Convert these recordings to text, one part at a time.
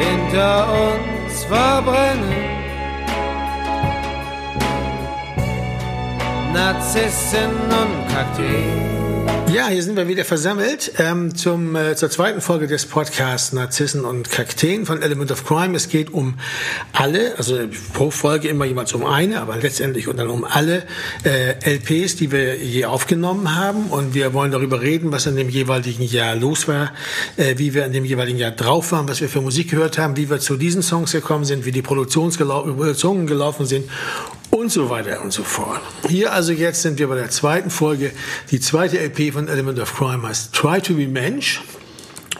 hinter uns verbrennen. Narzissen und Kakteen. Ja, hier sind wir wieder versammelt ähm, zum, äh, zur zweiten Folge des Podcasts Narzissen und Kakteen von Element of Crime. Es geht um alle, also pro Folge immer jeweils um eine, aber letztendlich und dann um alle äh, LPs, die wir je aufgenommen haben. Und wir wollen darüber reden, was in dem jeweiligen Jahr los war, äh, wie wir in dem jeweiligen Jahr drauf waren, was wir für Musik gehört haben, wie wir zu diesen Songs gekommen sind, wie die Produktionen gelaufen sind und so weiter und so fort. Hier also jetzt sind wir bei der zweiten Folge. Die zweite LP von Element of Crime heißt Try to be Mensch.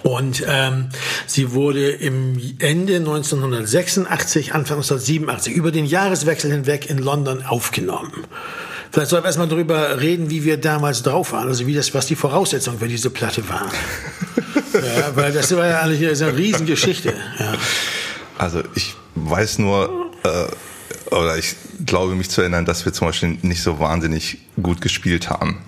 Und ähm, sie wurde im Ende 1986, Anfang 1987, über den Jahreswechsel hinweg in London aufgenommen. Vielleicht sollten wir erstmal darüber reden, wie wir damals drauf waren, also wie das, was die Voraussetzungen für diese Platte waren. ja, weil das war ja eigentlich eine Riesengeschichte. Ja. Also ich weiß nur, äh, oder ich glaube mich zu erinnern, dass wir zum Beispiel nicht so wahnsinnig gut gespielt haben.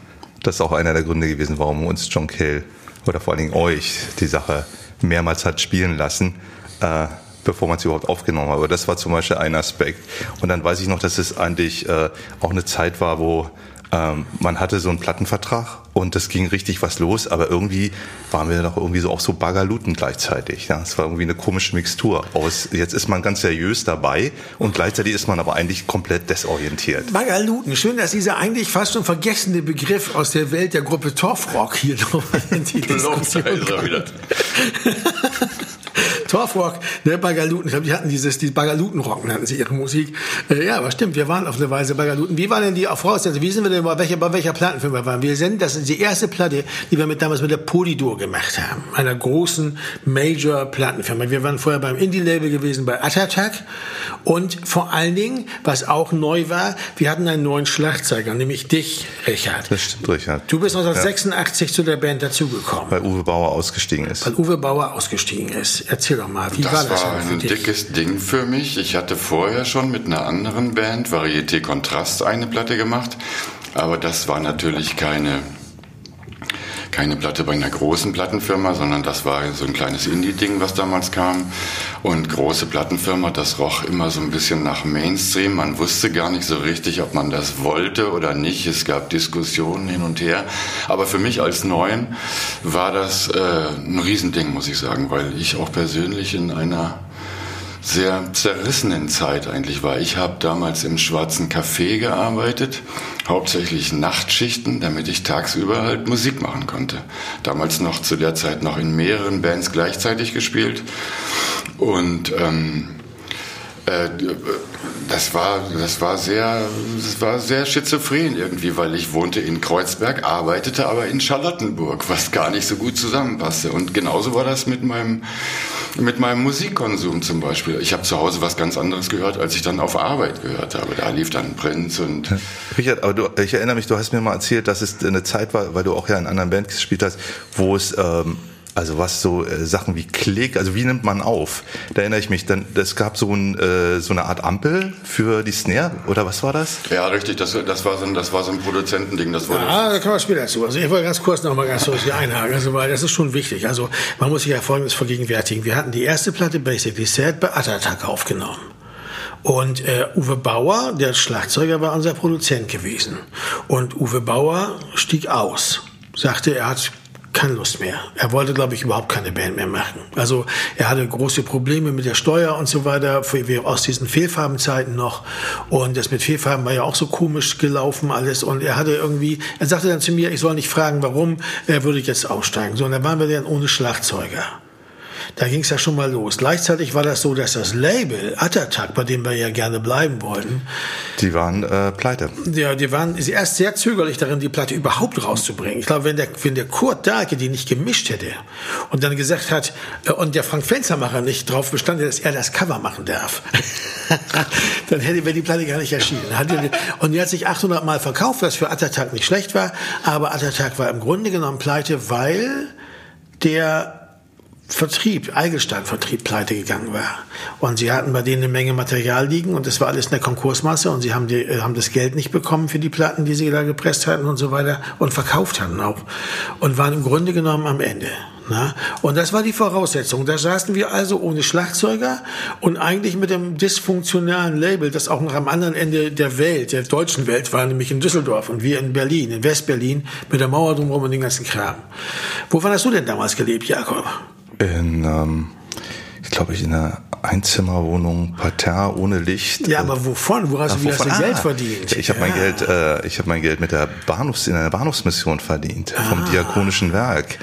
Das ist auch einer der Gründe gewesen, warum uns John Cale oder vor allen Dingen euch die Sache mehrmals hat spielen lassen, äh, bevor man es überhaupt aufgenommen hat. Aber das war zum Beispiel ein Aspekt. Und dann weiß ich noch, dass es eigentlich äh, auch eine Zeit war, wo ähm, man hatte so einen Plattenvertrag und das ging richtig was los, aber irgendwie waren wir doch irgendwie so auch so Bagaluten gleichzeitig. Ja, es war irgendwie eine komische Mixtur aus. Jetzt ist man ganz seriös dabei und gleichzeitig ist man aber eigentlich komplett desorientiert. Bagaluten, schön, dass dieser eigentlich fast schon vergessene Begriff aus der Welt der Gruppe Torfrock hier nochmal in die Diskussion kommt. Torfrock, ne, Bagaluten. Ich glaube, die hatten dieses, die Bagalutenrock nannten sie ihre Musik. Äh, ja, aber stimmt, wir waren auf eine Weise Bagaluten. Wie war denn die Voraussetzung? Wie sind wir denn bei welcher, bei welcher Plattenfirma waren? Wir sind, das ist die erste Platte, die wir mit damals mit der Polydor gemacht haben. Einer großen Major-Plattenfirma. Wir waren vorher beim Indie-Label gewesen, bei Atatak. Und vor allen Dingen, was auch neu war, wir hatten einen neuen Schlagzeuger, nämlich dich, Richard. Das stimmt, Richard. Du bist 1986 ja. zu der Band dazugekommen. Weil Uwe Bauer ausgestiegen ist. Weil Uwe Bauer ausgestiegen ist. Erzähl doch mal, wie das war das war ein dickes Ding für mich. Ich hatte vorher schon mit einer anderen Band, Varieté Kontrast, eine Platte gemacht. Aber das war natürlich keine keine Platte bei einer großen Plattenfirma, sondern das war so ein kleines Indie-Ding, was damals kam. Und große Plattenfirma, das roch immer so ein bisschen nach Mainstream. Man wusste gar nicht so richtig, ob man das wollte oder nicht. Es gab Diskussionen hin und her. Aber für mich als Neuen war das äh, ein Riesending, muss ich sagen, weil ich auch persönlich in einer sehr zerrissenen Zeit eigentlich war. Ich habe damals im Schwarzen Café gearbeitet, hauptsächlich Nachtschichten, damit ich tagsüber halt Musik machen konnte. Damals noch zu der Zeit noch in mehreren Bands gleichzeitig gespielt und ähm, äh, das war, das war sehr, das war sehr schizophren irgendwie, weil ich wohnte in Kreuzberg, arbeitete aber in Charlottenburg, was gar nicht so gut zusammenpasste. Und genauso war das mit meinem, mit meinem Musikkonsum zum Beispiel. Ich habe zu Hause was ganz anderes gehört, als ich dann auf Arbeit gehört habe. Da lief dann Prince und. Richard, aber du, ich erinnere mich, du hast mir mal erzählt, dass es eine Zeit war, weil du auch ja in anderen Bands gespielt hast, wo es ähm, also was so äh, Sachen wie Klick, also wie nimmt man auf? Da erinnere ich mich, dann es gab so, ein, äh, so eine Art Ampel für die Snare oder was war das? Ja, richtig, das, das, war, so ein, das war so ein Produzentending. Das wurde ja, da kann man später zu. Also ich wollte ganz kurz noch mal ganz kurz hier einhaken, also weil das ist schon wichtig. Also man muss sich ja Folgendes vergegenwärtigen. Wir hatten die erste Platte Basically Sad bei Attack aufgenommen. Und äh, Uwe Bauer, der Schlagzeuger, war unser Produzent gewesen. Und Uwe Bauer stieg aus, sagte, er hat keine Lust mehr. Er wollte, glaube ich, überhaupt keine Band mehr machen. Also er hatte große Probleme mit der Steuer und so weiter, aus diesen Fehlfarbenzeiten noch. Und das mit Fehlfarben war ja auch so komisch gelaufen alles. Und er hatte irgendwie, er sagte dann zu mir, ich soll nicht fragen, warum, er würde jetzt aussteigen. So, und dann waren wir dann ohne Schlagzeuger. Da ging es ja schon mal los. Gleichzeitig war das so, dass das Label Attack, bei dem wir ja gerne bleiben wollten, die waren äh, pleite. Ja, die waren erst sehr zögerlich darin, die Platte überhaupt rauszubringen. Ich glaube, wenn der, wenn der Kurt Dahlke die nicht gemischt hätte und dann gesagt hat, äh, und der Frank Fenstermacher nicht drauf bestand, dass er das Cover machen darf, dann hätte wäre die Platte gar nicht erschienen. Und die hat sich 800 Mal verkauft, was für Attack nicht schlecht war, aber Attack war im Grunde genommen pleite, weil der Vertrieb, Eigelstein-Vertrieb pleite gegangen war. Und sie hatten bei denen eine Menge Material liegen und das war alles in der Konkursmasse und sie haben, die, äh, haben das Geld nicht bekommen für die Platten, die sie da gepresst hatten und so weiter und verkauft hatten auch. Und waren im Grunde genommen am Ende. Na? Und das war die Voraussetzung. Da saßen wir also ohne Schlagzeuger und eigentlich mit dem dysfunktionalen Label, das auch noch am anderen Ende der Welt, der deutschen Welt war, nämlich in Düsseldorf und wir in Berlin, in Westberlin, mit der Mauer drumherum und den ganzen Kram. Wovon hast du denn damals gelebt, Jakob? In, ähm, ich glaube, ich in einer Einzimmerwohnung, Parterre, ohne Licht. Ja, aber wovon? Wo hast, Ja, du, wie hast du wovon? Geld Ah, verdient? Ich habe mein Ja. Geld, äh, ich habe mein Geld mit der Bahnhofs in einer Bahnhofsmission verdient Ah. vom Diakonischen Werk.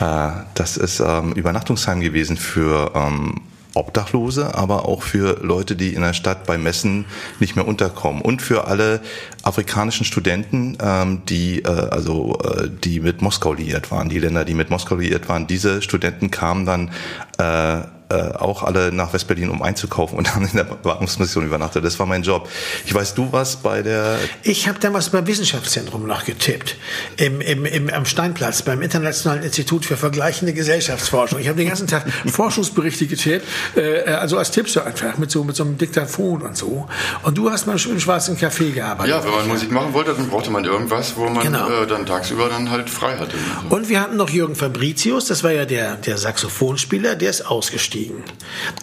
Äh, das ist ähm, Übernachtungsheim gewesen für ähm, Obdachlose, aber auch für Leute, die in der Stadt bei Messen nicht mehr unterkommen und für alle afrikanischen Studenten, ähm, die äh, also äh, die mit Moskau liiert waren, die Länder, die mit Moskau liiert waren. Diese Studenten kamen dann äh, äh, auch alle nach Westberlin, um einzukaufen und haben in der Beatmungsmission übernachtet. Das war mein Job. Ich weiß, du warst bei der Ich habe damals beim Wissenschaftszentrum noch getippt, im, im, im, am Steinplatz, beim Internationalen Institut für vergleichende Gesellschaftsforschung. Ich habe den ganzen Tag Forschungsberichte getippt, äh, also als Tippser einfach, mit so, mit so einem Diktaphon und so. Und du hast mal im Schwarzen Café gearbeitet. Ja, wenn man Musik machen wollte, dann brauchte man irgendwas, wo man Genau. äh, dann tagsüber dann halt frei hatte. Und wir hatten noch Jürgen Fabricius, das war ja der, der Saxophonspieler, der ist ausgestiegen.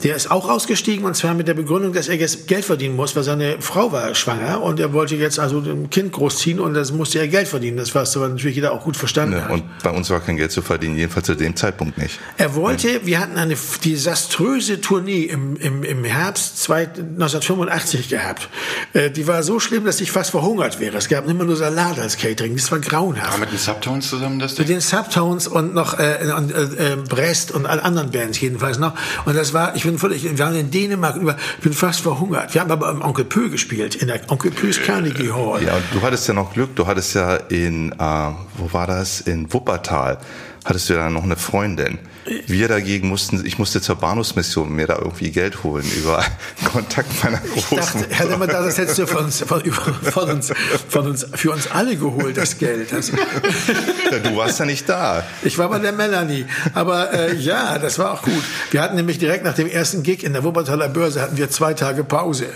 Der ist auch ausgestiegen und zwar mit der Begründung, dass er jetzt Geld verdienen muss, weil seine Frau war schwanger und er wollte jetzt also ein Kind großziehen und das musste er Geld verdienen. Das was aber natürlich jeder auch gut verstanden Ne, hat. und bei uns war kein Geld zu verdienen, jedenfalls zu dem Zeitpunkt nicht. Er wollte, wir hatten eine desaströse Tournee im, im, im Herbst zwei- 1985 gehabt. Äh, die war so schlimm, dass ich fast verhungert wäre. Es gab immer nur Salat als Catering. Das war grauenhaft. War mit den Subtones zusammen das Mit Ding? den Subtones und noch äh, und, äh, Brest und all anderen Bands jedenfalls noch. Und das war, ich bin völlig, wir waren in Dänemark über, ich bin fast verhungert. Wir haben aber im Onkel Pö gespielt, in der Onkel Pö's Carnegie Hall. Ja, du hattest ja noch Glück, du hattest ja in, äh, wo war das? In Wuppertal hattest du ja noch eine Freundin. Wir dagegen mussten, ich musste zur Bahnhofsmission mir da irgendwie Geld holen über Kontakt meiner Ich dachte. Herr Lemmer, das hättest du von uns, von, von uns, von uns, für uns alle geholt, das Geld. Ja, du warst ja nicht da. Ich war bei der Melanie. Aber äh, ja, das war auch gut. Wir hatten nämlich direkt nach dem ersten Gig in der Wuppertaler Börse hatten wir zwei Tage Pause.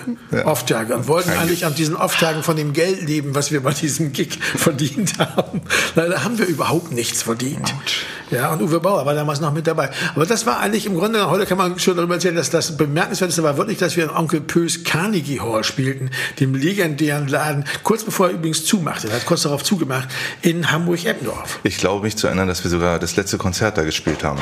Off-Tage. Und wollten eigentlich an diesen Off-Tagen von dem Geld leben, was wir bei diesem Gig verdient haben. Leider haben wir überhaupt nichts verdient. Ja, und Uwe Bauer war damals noch mit dabei. Aber das war eigentlich im Grunde, heute kann man schon darüber erzählen, dass das bemerkenswerteste war wirklich, dass wir in Onkel Pös Carnegie Hall spielten, dem legendären Laden, kurz bevor er übrigens zumachte, er hat kurz darauf zugemacht, in Hamburg-Eppendorf. Ich glaube mich zu erinnern, dass wir sogar das letzte Konzert da gespielt haben.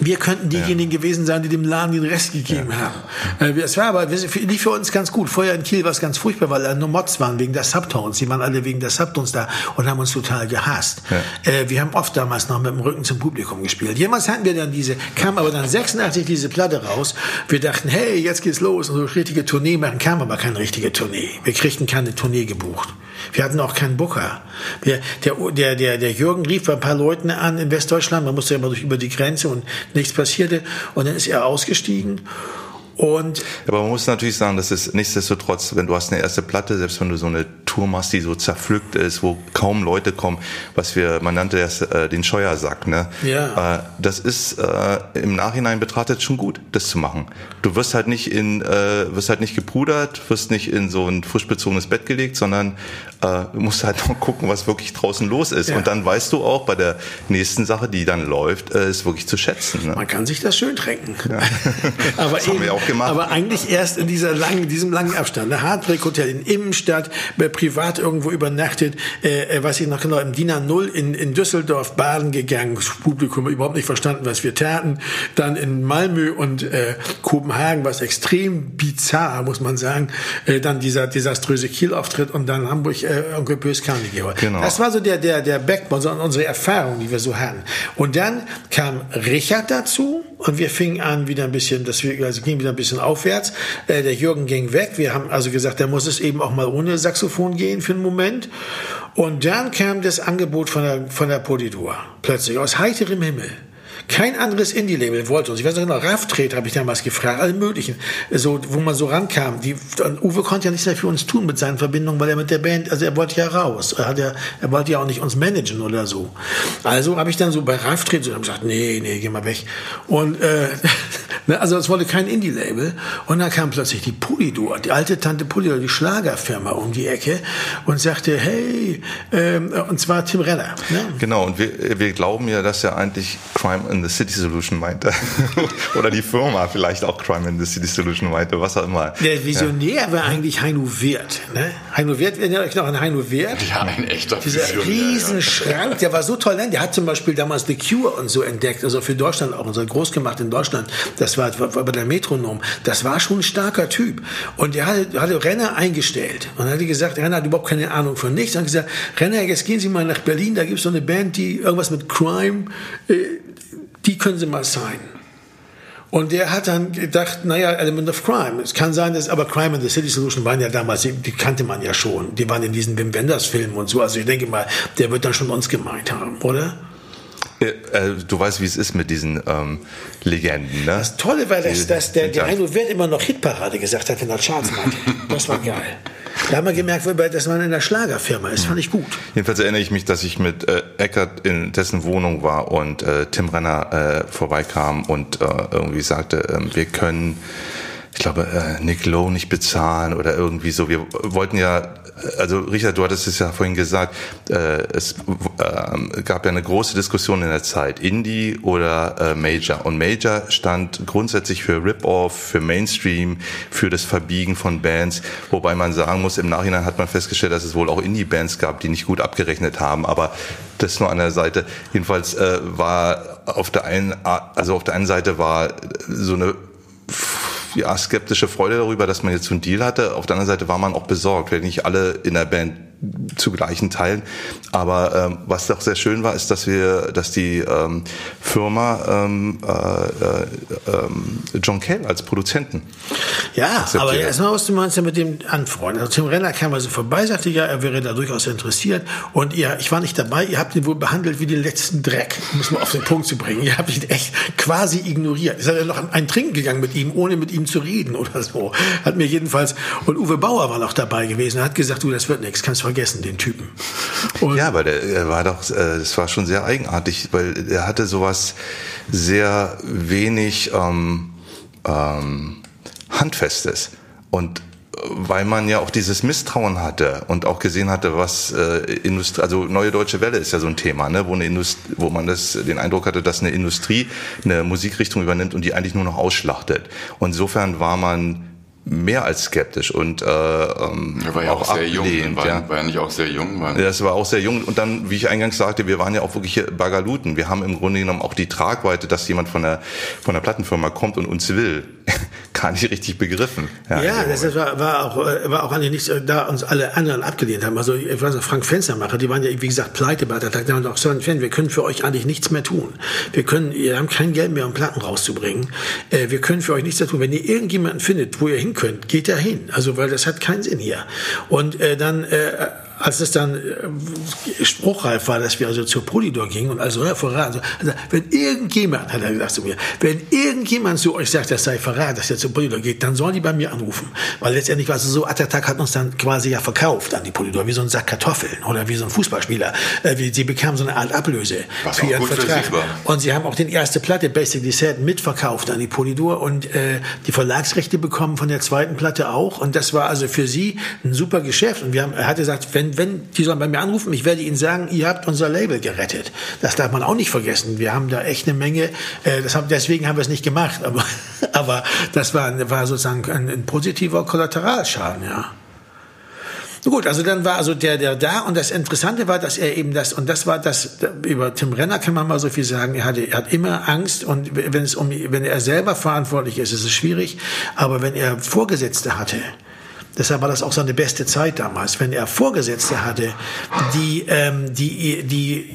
Wir könnten diejenigen gewesen sein, die dem Laden den Rest gegeben haben. Äh, Es war aber lief für uns ganz gut. Vorher in Kiel war es ganz furchtbar, weil da nur Mods waren wegen der Subtones. Die waren alle wegen der Subtones da und haben uns total gehasst. Äh, wir haben oft damals noch mit dem Rücken zum Publikum gespielt. Jemals hatten wir dann diese, kam aber dann 86 diese Platte raus. Wir dachten, hey, jetzt geht's los und so richtige Tournee machen, kam aber keine richtige Tournee. Wir kriegten keine Tournee gebucht. Wir hatten auch keinen Booker. Der, der, der, der Jürgen rief bei ein paar Leuten an in Westdeutschland. Man musste ja immer durch über die Grenze und nichts passierte. Und dann ist er ausgestiegen. Und Aber man muss natürlich sagen, dass es nichtsdestotrotz, wenn du hast eine erste Platte, selbst wenn du so eine Tour machst, die so zerpflückt ist, wo kaum Leute kommen, was wir, man nannte das äh, den Scheuersack, ne? Ja. Äh, das ist äh, im Nachhinein betrachtet schon gut, das zu machen. Du wirst halt nicht in, äh, wirst halt nicht gepudert, wirst nicht in so ein frisch bezogenes Bett gelegt, sondern äh, musst halt noch gucken, was wirklich draußen los ist. Ja. Und dann weißt du auch bei der nächsten Sache, die dann läuft, äh, ist wirklich zu schätzen. Ne? man kann sich das schön tränken. aber, Das haben wir auch gemacht. aber eigentlich erst in dieser langen, diesem langen Abstand. Ein Hardbreak Hotel in Immenstadt, privat irgendwo übernachtet, äh, äh, weiß ich noch genau, im DIN A0 in, in Düsseldorf baden gegangen, das Publikum überhaupt nicht verstanden, was wir taten. Dann in Malmö und äh, Kopenhagen war es extrem bizarr, muss man sagen. Äh, dann dieser desaströse Kiel-Auftritt und dann Hamburg, äh, Onkel Bös Carnegie. Genau. Das war so der, der, der Backbone, so unsere Erfahrung, die wir so hatten. Und dann kam Richard dazu und wir fingen an wieder ein bisschen, das wir, also ging wieder ein bisschen aufwärts. Äh, der Jürgen ging weg. Wir haben also gesagt, da muss es eben auch mal ohne Saxophon gehen für einen Moment. Und dann kam das Angebot von der, von der Polidur. Plötzlich aus heiterem Himmel. Kein anderes Indie-Label wollte uns. Ich weiß noch genau, Raftred habe ich damals gefragt, alle möglichen, so, wo man so rankam. Die, Uwe konnte ja nichts mehr für uns tun mit seinen Verbindungen, weil er mit der Band, also er wollte ja raus. Er, hat ja, er wollte ja auch nicht uns managen oder so. Also habe ich dann so bei Raftred so gesagt, nee, nee, geh mal weg. Und äh, Ne, also es wollte kein Indie-Label. Und dann kam plötzlich die Polydor, die alte Tante Polydor, die Schlagerfirma um die Ecke und sagte, hey, ähm, und zwar Tim Renner. Ne? Genau, und wir, wir glauben ja, dass er eigentlich Crime in the City Solution meinte. Oder die Firma vielleicht auch Crime in the City Solution meinte, was auch immer. Der Visionär ja. war eigentlich Heino Wirth. Ne? Heino Wirth, erinnert euch noch an Heino Wirth? Ja, ein echter Dieser Riesenschrank, der war so toll. Ne? Der hat zum Beispiel damals The Cure und so entdeckt, also für Deutschland auch, und so groß gemacht in Deutschland. Das war, war bei der Metronom. Das war schon ein starker Typ. Und der hatte, hatte Renner eingestellt. Und dann hat gesagt, Renner hat überhaupt keine Ahnung von nichts. Und hat gesagt, Renner, jetzt gehen Sie mal nach Berlin, da gibt es so eine Band, die irgendwas mit Crime, äh, die können Sie mal sein. Und der hat dann gedacht, naja, Element of Crime. Es kann sein, dass, aber Crime and the City Solution waren ja damals, die, die kannte man ja schon. Die waren in diesen Wim Wenders Filmen und so. Also ich denke mal, der wird dann schon uns gemeint haben, oder? Äh, äh, du weißt, wie es ist mit diesen ähm, Legenden, ne? Das Tolle war, dass, dass der, der Heino Wirt immer noch Hitparade gesagt hat, wenn er Charts meinte. Das war geil. Da haben wir gemerkt, dass man in der Schlagerfirma ist. Fand ich gut. Jedenfalls erinnere ich mich, dass ich mit äh, Eckert in dessen Wohnung war und äh, Tim Renner äh, vorbeikam und äh, irgendwie sagte, äh, wir können ich glaube, äh, Nick Lowe nicht bezahlen oder irgendwie so. Wir wollten ja, also Richard, du hattest es ja vorhin gesagt, äh, es äh, gab ja eine große Diskussion in der Zeit, Indie oder äh, Major. Und Major stand grundsätzlich für Rip-Off, für Mainstream, für das Verbiegen von Bands, wobei man sagen muss, im Nachhinein hat man festgestellt, dass es wohl auch Indie-Bands gab, die nicht gut abgerechnet haben, aber das nur an der Seite. Jedenfalls äh, war auf der einen, also auf der einen Seite war so eine ja, skeptische Freude darüber, dass man jetzt so einen Deal hatte. Auf der anderen Seite war man auch besorgt, wenn nicht alle in der Band zu gleichen Teilen. Aber ähm, was doch sehr schön war, ist, dass wir, dass die ähm, Firma ähm, äh, äh, ähm, John Cale als Produzenten. Ja, aber erstmal was du meinst ja mit dem Anfreunden. Also Tim Renner kam also vorbei, sagte ja, er wäre da durchaus interessiert. Und ihr, ich war nicht dabei, ihr habt ihn wohl behandelt wie den letzten Dreck, muss man auf den Punkt zu bringen. Ihr habt ihn echt quasi ignoriert. Seid ja noch ein Trinken gegangen mit ihm, ohne mit ihm zu reden oder so. Hat mir jedenfalls, und Uwe Bauer war noch dabei gewesen, hat gesagt, du, das wird nichts, kannst vergessen, den Typen. Und ja, aber der, er war doch, äh, das war schon sehr eigenartig, weil er hatte sowas sehr wenig ähm, ähm, Handfestes. Und weil man ja auch dieses Misstrauen hatte und auch gesehen hatte, was äh, Industrie, also neue deutsche Welle ist ja so ein Thema, ne, wo eine Industrie, wo man das den Eindruck hatte, dass eine Industrie eine Musikrichtung übernimmt und die eigentlich nur noch ausschlachtet. Und insofern war man mehr als skeptisch und äh, ähm, er war ja auch, auch sehr jung, war, ja. war ja nicht auch sehr jung. War das war auch sehr jung und dann, wie ich eingangs sagte, wir waren ja auch wirklich Bagaluten. Wir haben im Grunde genommen auch die Tragweite, dass jemand von der von der Plattenfirma kommt und uns will, gar nicht richtig begriffen. Ja, ja das war, war auch war auch eigentlich nicht, da uns alle anderen abgelehnt haben. Also ich weiß noch, Frank Fenstermacher, die waren ja wie gesagt pleite bei der Tag. Haben auch gesagt, wir können für euch eigentlich nichts mehr tun. Wir können, ihr habt kein Geld mehr, um Platten rauszubringen. Äh, wir können für euch nichts mehr tun. Wenn ihr irgendjemanden findet, wo ihr hin könnt, geht da hin. Also, weil das hat keinen Sinn hier. Und äh, dann äh, als es dann äh, spruchreif war, dass wir also zur Polydor gingen und also ja, verraten. Also, wenn irgendjemand, hat er gesagt zu mir, wenn irgendjemand zu euch sagt, das sei Verrat, dass er zur Polydor geht, dann sollen die bei mir anrufen. Weil letztendlich war es so, Attatak hat uns dann quasi ja verkauft an die Polydor, wie so ein Sack Kartoffeln oder wie so ein Fußballspieler. Äh, sie bekamen so eine Art Ablöse Was für ihren Vertrag. Für und sie haben auch die erste Platte, Basically Said, mitverkauft an die Polydor und äh, die Verlagsrechte bekommen von der zweiten Platte auch. Und das war also für sie ein super Geschäft. Und wir haben, er hat gesagt, wenn wenn, die sollen bei mir anrufen, ich werde ihnen sagen, ihr habt unser Label gerettet. Das darf man auch nicht vergessen. Wir haben da echt eine Menge, äh, das haben, deswegen haben wir es nicht gemacht, aber, aber das war, war sozusagen ein, ein positiver Kollateralschaden, ja. Gut, also dann war also der, der da und das Interessante war, dass er eben das, und das war das, über Tim Renner kann man mal so viel sagen, er hatte, er hat immer Angst und wenn es um, wenn er selber verantwortlich ist, ist es schwierig, aber wenn er Vorgesetzte hatte, Deshalb war das auch seine beste Zeit damals, wenn er Vorgesetzte hatte, die, ähm, die, die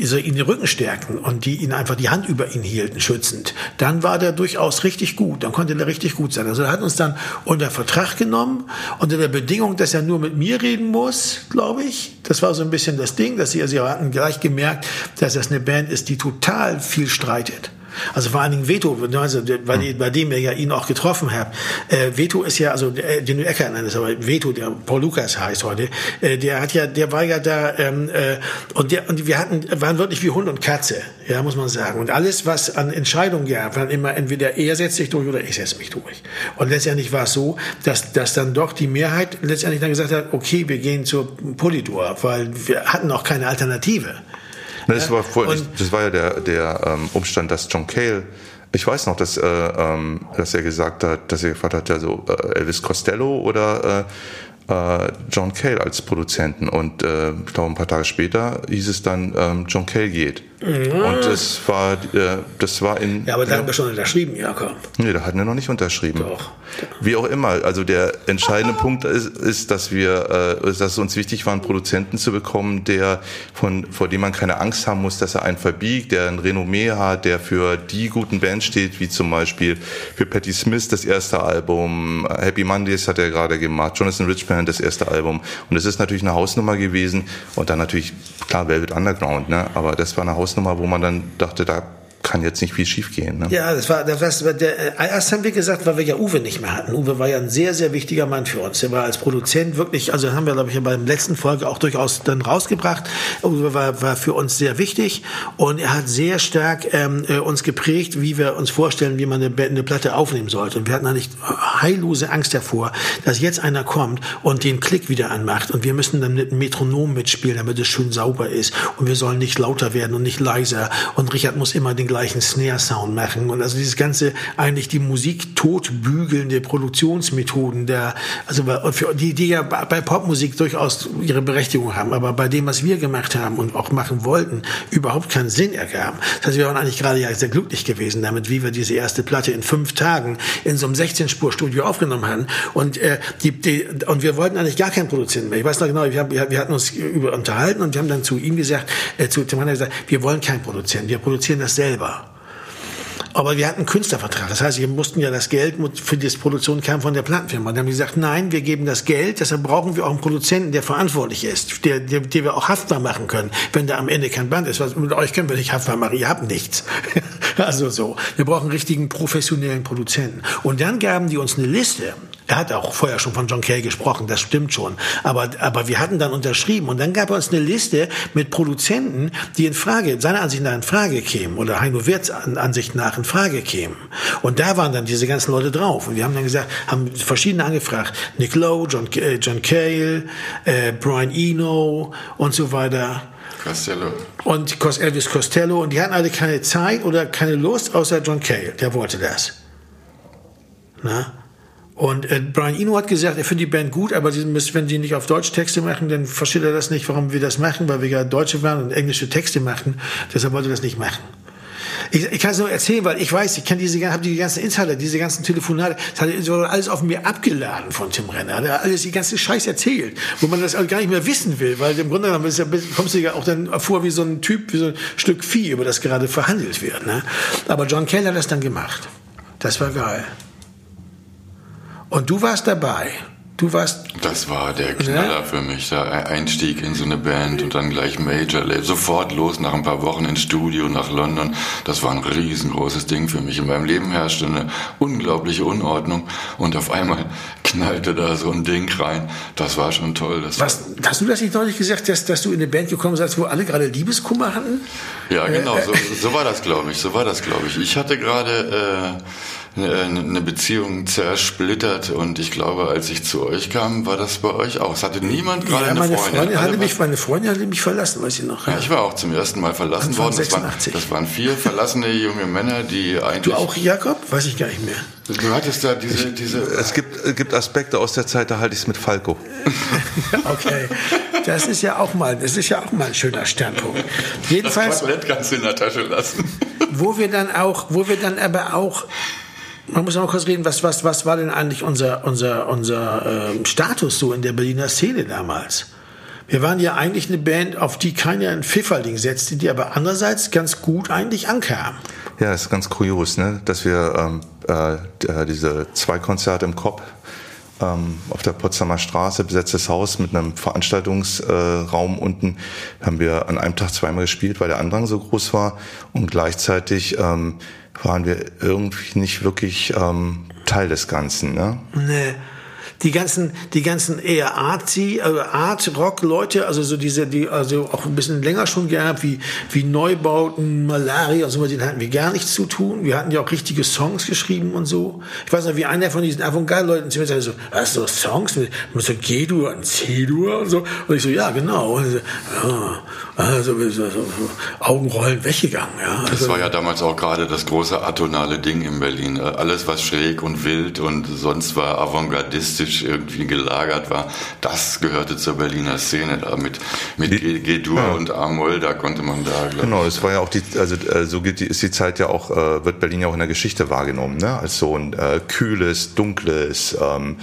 so ihn den Rücken stärkten und die ihn einfach die Hand über ihn hielten, schützend, dann war der durchaus richtig gut. Dann konnte der richtig gut sein. Also er hat uns dann unter Vertrag genommen, unter der Bedingung, dass er nur mit mir reden muss, glaube ich. Das war so ein bisschen das Ding, dass sie, also sie hatten gleich gemerkt, dass das eine Band ist, die total viel streitet Also vor allen Dingen Veto, also bei, bei dem ihr ja ihn auch getroffen habt. Äh, Veto ist ja, also äh, den Ecker nennst, aber Veto, der Paul Lukas heißt heute, äh, der hat ja, der war ja da ähm, äh, und der und wir hatten waren wirklich wie Hund und Katze, ja muss man sagen. Und alles, was an Entscheidungen gab, war immer entweder er setzt sich durch oder ich setze mich durch. Und letztendlich war es so, dass dass dann doch die Mehrheit letztendlich dann gesagt hat, okay, wir gehen zur Polydor, weil wir hatten auch keine Alternative. Das, war, vor, das war ja der, der ähm, Umstand, dass John Cale ich weiß noch, dass, äh, ähm, dass er gesagt hat, dass er gefragt hat, ja so äh, Elvis Costello oder äh, äh, John Cale als Produzenten. Und äh, ich glaube, ein paar Tage später hieß es dann, ähm, John Cale geht. Ja. Und das war, äh, das war in. Ja, aber da haben wir schon unterschrieben, Jakob. Nee, da hatten wir noch nicht unterschrieben. Doch. Wie auch immer. Also der entscheidende Punkt ist, ist, dass wir, äh, dass es uns wichtig war, einen Produzenten zu bekommen, der von, vor dem man keine Angst haben muss, dass er einen verbiegt, der ein Renommee hat, der für die guten Bands steht, wie zum Beispiel für Patti Smith das erste Album, Happy Mondays hat er gerade gemacht, Jonathan Richmond das erste Album. Und es ist natürlich eine Hausnummer gewesen. Und dann natürlich, klar, Velvet Underground, ne? Aber das war eine Hausnummer Hausnummer, wo man dann dachte, da kann jetzt nicht viel schiefgehen. Ne? Ja, das war, das war der, äh, erst haben wir gesagt, weil wir ja Uwe nicht mehr hatten. Uwe war ja ein sehr, sehr wichtiger Mann für uns. Er war als Produzent wirklich, also haben wir, glaube ich, beim letzten Folge auch durchaus dann rausgebracht. Uwe war, war für uns sehr wichtig und er hat sehr stark ähm, äh, uns geprägt, wie wir uns vorstellen, wie man eine, eine Platte aufnehmen sollte. Und wir hatten eigentlich heillose Angst davor, dass jetzt einer kommt und den Klick wieder anmacht und wir müssen dann mit einem Metronom mitspielen, damit es schön sauber ist und wir sollen nicht lauter werden und nicht leiser und Richard muss immer den gleichen Snare-Sound machen und also dieses ganze eigentlich die Musik totbügelnde Produktionsmethoden der, also für die, die ja bei Popmusik durchaus ihre Berechtigung haben, aber bei dem, was wir gemacht haben und auch machen wollten, überhaupt keinen Sinn ergaben. Das heißt, wir waren eigentlich gerade ja sehr glücklich gewesen damit, wie wir diese erste Platte in fünf Tagen in so einem 16-Spur-Studio aufgenommen haben und äh, die, die, und wir wollten eigentlich gar keinen Produzenten mehr. Ich weiß noch genau, wir, haben, wir hatten uns über unterhalten und wir haben dann zu ihm gesagt, äh, zu Tim gesagt, wir wollen keinen Produzenten, wir produzieren das selber selber. Aber wir hatten einen Künstlervertrag. Das heißt, wir mussten ja das Geld für die Produktion kam von der Plattenfirma. Und dann haben wir gesagt, nein, wir geben das Geld, deshalb brauchen wir auch einen Produzenten, der verantwortlich ist, der, der, der wir auch haftbar machen können, wenn da am Ende kein Band ist. Was, mit euch können wir nicht haftbar machen, ihr habt nichts. also so. Wir brauchen einen richtigen professionellen Produzenten. Und dann gaben die uns eine Liste er hat auch vorher schon von John Kay gesprochen, das stimmt schon. Aber, aber wir hatten dann unterschrieben und dann gab er uns eine Liste mit Produzenten, die in Frage, seiner Ansicht nach in Frage kämen oder Heino Wirts Ansicht nach in Frage kämen. Und da waren dann diese ganzen Leute drauf. Und wir haben dann gesagt, haben verschiedene angefragt. Nick Lowe, John, äh, John Cale, äh, Brian Eno und so weiter. Costello. Und Elvis Costello. Und die hatten alle keine Zeit oder keine Lust, außer John Cale. Der wollte das. Na? Und äh, Brian Eno hat gesagt, er findet die Band gut, aber müssen, wenn die nicht auf Deutsch Texte machen, dann versteht er das nicht, warum wir das machen, weil wir ja Deutsche waren und englische Texte machen. Deshalb wollte er das nicht machen. Ich, ich kann es nur erzählen, weil ich weiß, ich kenne diese, habe die ganzen Insider, diese ganzen Telefonate, das hat alles auf mir abgeladen von Tim Renner. Er hat alles die ganze Scheiß erzählt, wo man das gar nicht mehr wissen will, weil im Grunde genommen ja, kommst du ja auch dann vor wie so ein Typ, wie so ein Stück Vieh, über das gerade verhandelt wird. Ne? Aber John Keller hat das dann gemacht. Das war geil. Und du warst dabei. Du warst. Das war der Knaller ja? für mich. Der Einstieg in so eine Band und dann gleich Major Label. Sofort los nach ein paar Wochen ins Studio nach London. Das war ein riesengroßes Ding für mich. In meinem Leben herrschte eine unglaubliche Unordnung und auf einmal knallte da so ein Ding rein. Das war schon toll. Das Was, hast du das nicht deutlich gesagt, dass, dass du in eine Band gekommen bist, wo alle gerade Liebeskummer hatten? Ja, genau. Äh, so, so war das, glaube ich. So war das, glaube ich. Ich hatte gerade. Äh, eine Beziehung zersplittert und ich glaube, als ich zu euch kam, war das bei euch auch. Es hatte niemand gerade ja, eine meine Freundin. Freundin hatte mich, meine Freundin hatte mich verlassen, weiß ich noch. Ja, ich war auch zum ersten Mal verlassen Anfang worden. Das waren, das waren, vier verlassene junge Männer, die eigentlich... Du auch, Jakob? Weiß ich gar nicht mehr. Du hattest da diese... diese es gibt, gibt Aspekte aus der Zeit, da halte ich es mit Falco. okay. Das ist ja auch mal, das ist ja auch mal ein schöner Standpunkt. Jedenfalls... Das kannst du in der Tasche lassen. Wo wir dann auch, wo wir dann aber auch man muss noch kurz reden, was, was, was war denn eigentlich unser, unser, unser äh, Status so in der Berliner Szene damals? Wir waren ja eigentlich eine Band, auf die keiner ein Pfifferling setzte, die aber andererseits ganz gut eigentlich ankam. Ja, ist ganz kurios, ne? dass wir ähm, äh, diese zwei Konzerte im Kopf ähm, auf der Potsdamer Straße, besetztes Haus mit einem Veranstaltungsraum äh, unten. Haben wir an einem Tag zweimal gespielt, weil der Andrang so groß war und gleichzeitig ähm, waren wir irgendwie nicht wirklich ähm, Teil des Ganzen. Ne? Nee die ganzen, die ganzen eher Artsy, also Art Rock Leute, also so diese, die also auch ein bisschen länger schon gehabt, wie wie Neubauten, Malaria und so, mit denen hatten wir gar nichts zu tun. Wir hatten ja auch richtige Songs geschrieben und so. Ich weiß noch, wie einer von diesen Avantgarde-Leuten zu mir sagte so, hast du Songs mit, mit so G-Dur und C-Dur und so? Und ich so, ja, genau. So, ja, also so, so, Augenrollen weggegangen. Ja. Also, das war ja damals auch gerade das große atonale Ding in Berlin. Alles, was schräg und wild und sonst war avantgardistisch politisch irgendwie gelagert war, das gehörte zur Berliner Szene da mit, mit G-Dur ja. und A-Moll, da konnte man da, Genau, es war ja auch die, also äh, so geht die, ist die Zeit ja auch, äh, wird Berlin ja auch in der Geschichte wahrgenommen, ne? als so ein äh, kühles, dunkles, ähm,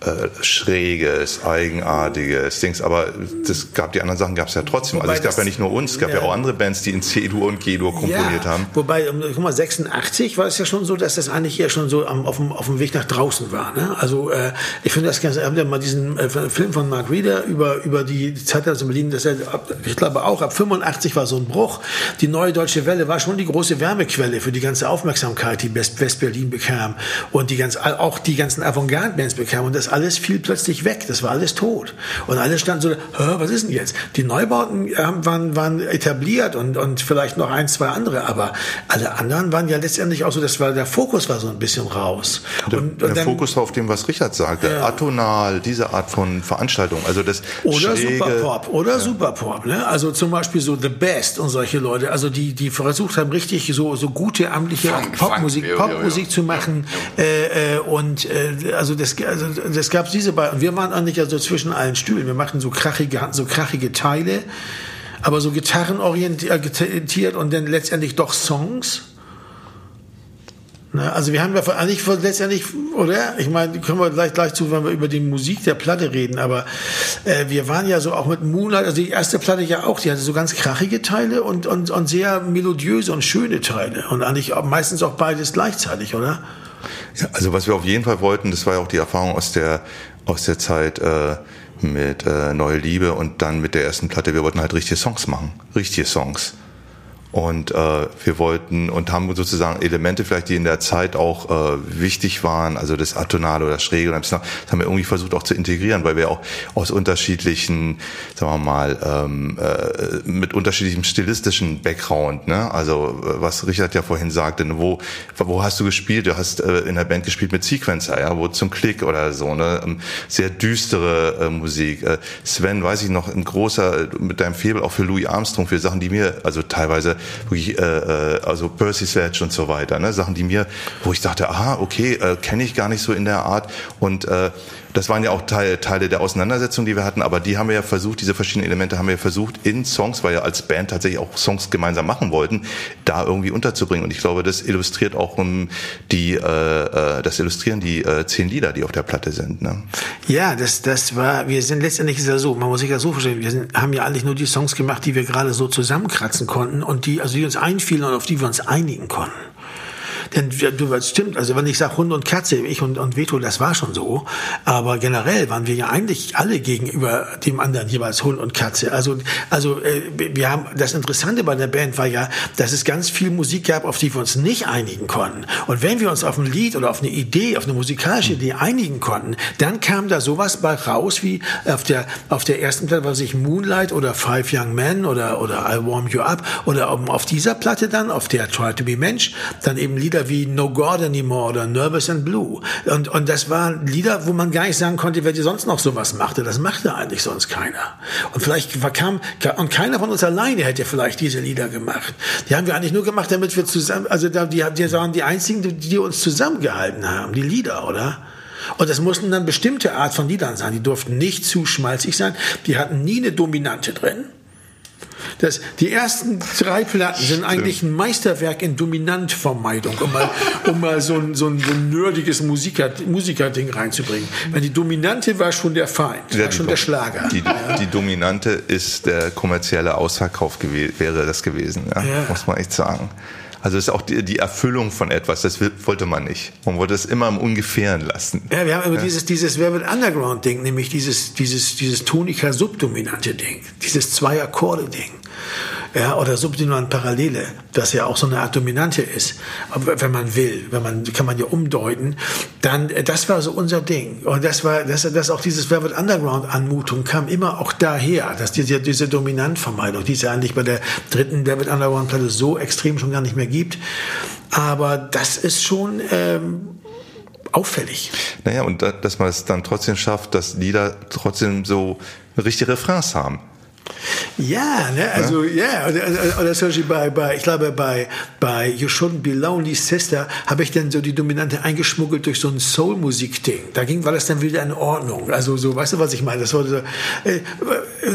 äh, schräges, eigenartiges Dings, aber das gab, die anderen Sachen gab es ja trotzdem. Wobei also es gab ja nicht nur uns, es gab ja, ja auch andere Bands, die in C-Dur und G-Dur komponiert ja, haben. Wobei, guck mal, 86 war es ja schon so, dass das eigentlich eher schon so am, auf, dem, auf dem Weg nach draußen war. Ne? Also äh, ich finde das ganz, haben ja mal diesen äh, Film von Mark Reeder über, über die Zeit in Berlin, das er, ich glaube auch ab 85 war so ein Bruch. Die neue deutsche Welle war schon die große Wärmequelle für die ganze Aufmerksamkeit, die West-Berlin bekam und die ganz, auch die ganzen Avantgarde-Bands bekamen und das alles fiel plötzlich weg, das war alles tot. Und alle standen so, was ist denn jetzt? Die Neubauten waren, waren etabliert und, und vielleicht noch ein, zwei andere, aber alle anderen waren ja letztendlich auch so, das war, der Fokus war so ein bisschen raus. Der, und, und der dann, Fokus war auf dem, was Richard sagte. Ja atonal, diese Art von Veranstaltung. Also das oder Schräge, Superpop oder ja. Superpop. Ne? Also zum Beispiel so The Best und solche Leute, also die die versucht haben richtig so so gute amtliche Funk, Popmusik Funk, Popmusik zu machen äh, äh, und äh, also das also das gab's diese beiden. Wir waren eigentlich also zwischen allen Stühlen. Wir machten so krachige so krachige Teile, aber so gitarrenorientiert und dann letztendlich doch Songs. Ne? Also wir haben ja eigentlich letztendlich, oder? Ich meine, können wir gleich, gleich zu, wenn wir über die Musik der Platte reden, aber äh, wir waren ja so auch mit Moonlight, also die erste Platte ja auch, die hatte so ganz krachige Teile und, und, und sehr melodiöse und schöne Teile und eigentlich auch, meistens auch beides gleichzeitig, oder? Ja, also was wir auf jeden Fall wollten, das war ja auch die Erfahrung aus der, aus der Zeit, äh, mit äh, Neue Liebe und dann mit der ersten Platte, wir wollten halt richtige Songs machen, richtige Songs. Und äh, wir wollten und haben sozusagen Elemente vielleicht, die in der Zeit auch äh, wichtig waren, also das Atonale oder das Schräge, das haben wir irgendwie versucht auch zu integrieren, weil wir auch aus unterschiedlichen, sagen wir mal, ähm, äh, mit unterschiedlichem stilistischen Background, ne? also was Richard ja vorhin sagte, ne? wo, wo hast du gespielt? Du hast äh, in der Band gespielt mit Sequencer, ja, wo zum Klick oder so, ne? Ähm, sehr düstere äh, Musik. Äh, Sven, weiß ich noch, ein großer, mit deinem Febel auch für Louis Armstrong, für Sachen, die mir also teilweise wirklich, äh, äh, also Percy Sledge und so weiter, ne? Sachen, die mir, wo ich dachte, aha, okay, äh, kenne ich gar nicht so in der Art und äh, das waren ja auch Teil, Teile der Auseinandersetzung, die wir hatten, aber die haben wir ja versucht, diese verschiedenen Elemente haben wir ja versucht in Songs, weil wir als Band tatsächlich auch Songs gemeinsam machen wollten, da irgendwie unterzubringen. Und ich glaube, das illustriert auch um, die, äh, äh, das illustrieren die äh, zehn Lieder, die auf der Platte sind. Ne? Ja, das, das war, wir sind letztendlich ist ja so, man muss sich ja so verstehen, wir sind, haben ja eigentlich nur die Songs gemacht, die wir gerade so zusammenkratzen konnten und die, also die uns einfielen und auf die wir uns einigen konnten. Denn das stimmt, also wenn ich sage Hund und Katze, ich und, und Veto, das war schon so. Aber generell waren wir ja eigentlich alle gegenüber dem anderen jeweils Hund und Katze. Also, also äh, wir haben das Interessante bei der Band war ja, dass es ganz viel Musik gab, auf die wir uns nicht einigen konnten. Und wenn wir uns auf ein Lied oder auf eine Idee, auf eine musikalische Idee einigen konnten, dann kam da sowas bei raus wie auf der auf der ersten Platte, was ich Moonlight oder Five Young Men oder oder I Warm You Up oder auf dieser Platte dann, auf der Try to Be Mensch, dann eben Lieder wie No God Anymore oder Nervous and Blue. Und, und das waren Lieder, wo man gar nicht sagen konnte, wer die sonst noch sowas machte. Das machte eigentlich sonst keiner. Und vielleicht kam, und keiner von uns alleine hätte vielleicht diese Lieder gemacht. Die haben wir eigentlich nur gemacht, damit wir zusammen, also die, die waren die einzigen, die, die uns zusammengehalten haben, die Lieder, oder? Und das mussten dann bestimmte Art von Liedern sein. Die durften nicht zu schmalzig sein. Die hatten nie eine Dominante drin. Das, die ersten drei Platten sind eigentlich ein Meisterwerk in Dominantvermeidung, um mal, um mal so ein, so ein, so ein nerdiges Musiker, Musikerding reinzubringen. Weil die Dominante war schon der Feind, ja, war schon der Schlager. Die, ja. die, Dominante ist der kommerzielle Ausverkauf wäre das gewesen, ja, muss man echt sagen. Also es ist auch die, die Erfüllung von etwas, das wollte man nicht. Man wollte es immer im Ungefähren lassen. Ja, wir haben immer dieses, dieses Velvet Underground Ding, nämlich dieses, dieses, dieses tonika-subdominante Ding, dieses Zwei-Akkorde-Ding. Ja, oder subdominant Parallele, das ja auch so eine Art Dominante ist. Wenn man will, wenn man, kann man ja umdeuten, dann, äh, das war so unser Ding. Und das war, das, das auch dieses Velvet Underground Anmutung kam immer auch daher, dass diese, diese Dominantvermeidung, die es ja eigentlich bei der dritten Velvet Underground Platte so extrem schon gar nicht mehr gibt. Aber das ist schon, ähm, auffällig. Naja, und da, dass man es dann trotzdem schafft, dass Lieder trotzdem so richtige Refrains haben. Ja, ne, also ja, oder, oder zum Beispiel bei, bei, ich glaube bei bei You Shouldn't Be Lonely Sister habe ich dann so die Dominante eingeschmuggelt durch so ein Soul-Musik-Ding. Da ging, war das dann wieder in Ordnung. Also so, weißt du, was ich meine? Das war so, äh,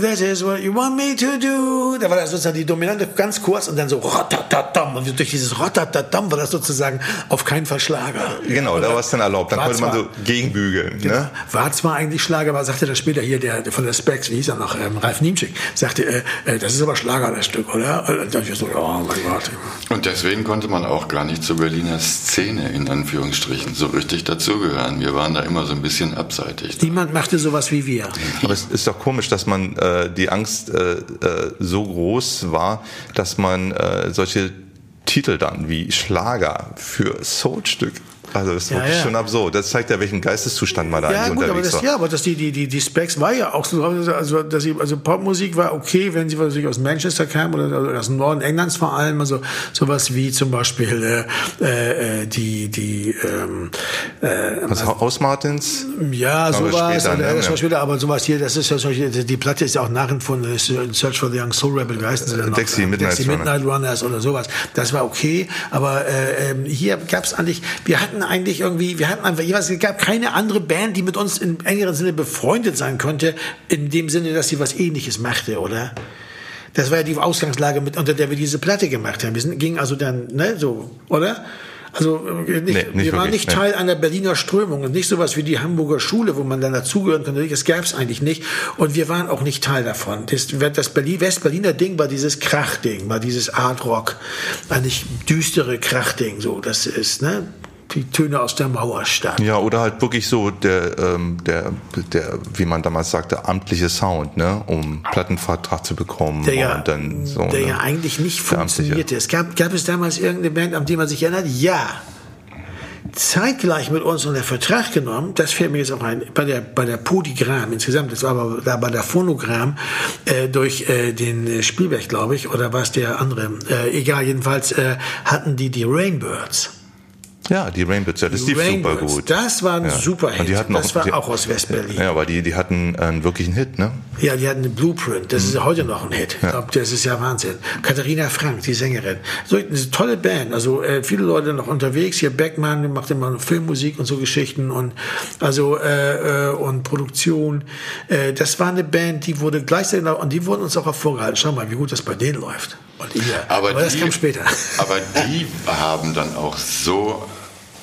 That is what you want me to do. Da war das sozusagen die Dominante ganz kurz und dann so rotatatam und durch dieses rotatatam war das sozusagen auf keinen Fall Schlager. Genau, da war es dann erlaubt. Dann konnte man zwar- so gegenbügeln. Genau. Ne? War zwar eigentlich Schlager, aber sagte dann später hier der, der von der Specs, wie hieß er noch, ähm, Ralf Niemschick, sagte, äh, das ist aber Schlager, das Stück, oder? Und dann ich so, oh mein Gott. Und deswegen konnte man auch gar nicht zur Berliner Szene in Anführungsstrichen so richtig dazugehören. Wir waren da immer so ein bisschen abseitig. Niemand machte sowas wie wir. Aber es ist doch komisch, dass man äh, die Angst äh, äh, so groß war, dass man äh, solche Titel dann wie Schlager für Soulstück, also das ist Ja, wirklich ja. schon absurd. Das zeigt ja, welchen Geisteszustand man da Ja, eigentlich gut, aber unterwegs das, war. ja, aber das, die, die, die, die Specs war ja auch so, also, dass sie, also Popmusik war okay, wenn sie natürlich aus Manchester kam oder, oder aus dem Norden Englands vor allem, also sowas wie zum Beispiel äh, äh, die, die, ähm, Was, Haus Martins? Ja, Aber sowas. später, oder, ne? das war später, aber sowas hier, das ist ja Beispiel, die Platte ist ja auch nachempfunden, das ist Search for the Young Soul Rebel, heißen sie noch? Dexy Midnight Dexy. Midnight Runners oder sowas. Das war okay, aber äh, ähm, hier gab es eigentlich, wir hatten eigentlich irgendwie, wir hatten einfach, jeweils, es gab keine andere Band, die mit uns im engeren Sinne befreundet sein konnte, in dem Sinne, dass sie was ähnliches machte, oder? Das war ja die Ausgangslage, mit, unter der wir diese Platte gemacht haben. Wir sind, gingen also dann, ne, so, oder? Also äh, nicht, Nee, nicht wir waren wirklich, nicht nee. Teil einer Berliner Strömung und nicht sowas wie die Hamburger Schule, wo man dann dazugehören konnte. Das gab es eigentlich nicht. Und wir waren auch nicht Teil davon. Das, das Berlin, Westberliner Ding war dieses Krachding, war dieses Art Rock, eigentlich düstere Krachding. So, das ist ne die Töne aus der Mauerstadt. Ja, oder halt wirklich so der, ähm, der, der, wie man damals sagte, amtliche Sound, ne, um Plattenvertrag zu bekommen der ja, und dann so. der ne? ja eigentlich nicht Der funktionierte. Es gab, gab es damals irgendeine Band, an die man sich erinnert? Ja. Zeitgleich mit uns unter Vertrag genommen, das fällt mir jetzt auch ein, bei der, bei der Podigram insgesamt, das war aber da bei der Phonogramm, äh, durch äh, den Spielberg, glaube ich, oder war es der andere, äh, egal, jedenfalls äh, hatten die die Rainbirds. Ja, die Rainbirds, ja, das lief super Rainbirds, gut. Das war ein Ja. super Hit. Und die hatten das war die- auch aus Westberlin. Ja, aber die, die hatten einen wirklichen Hit, ne? Ja, die hatten einen Blueprint. Das ist ja heute noch ein Hit. Ich glaube, das ist ja Wahnsinn. Katharina Frank, die Sängerin. So eine tolle Band. Also äh, viele Leute noch unterwegs. Hier Beckmann macht immer Filmmusik und so Geschichten und also äh, äh, und Produktion. Äh, das war eine Band, die wurde gleichzeitig und die wurden uns auch hervorgehalten. Schau mal, wie gut das bei denen läuft. Und ihr. Aber, das die, kam später. Aber die haben dann auch so,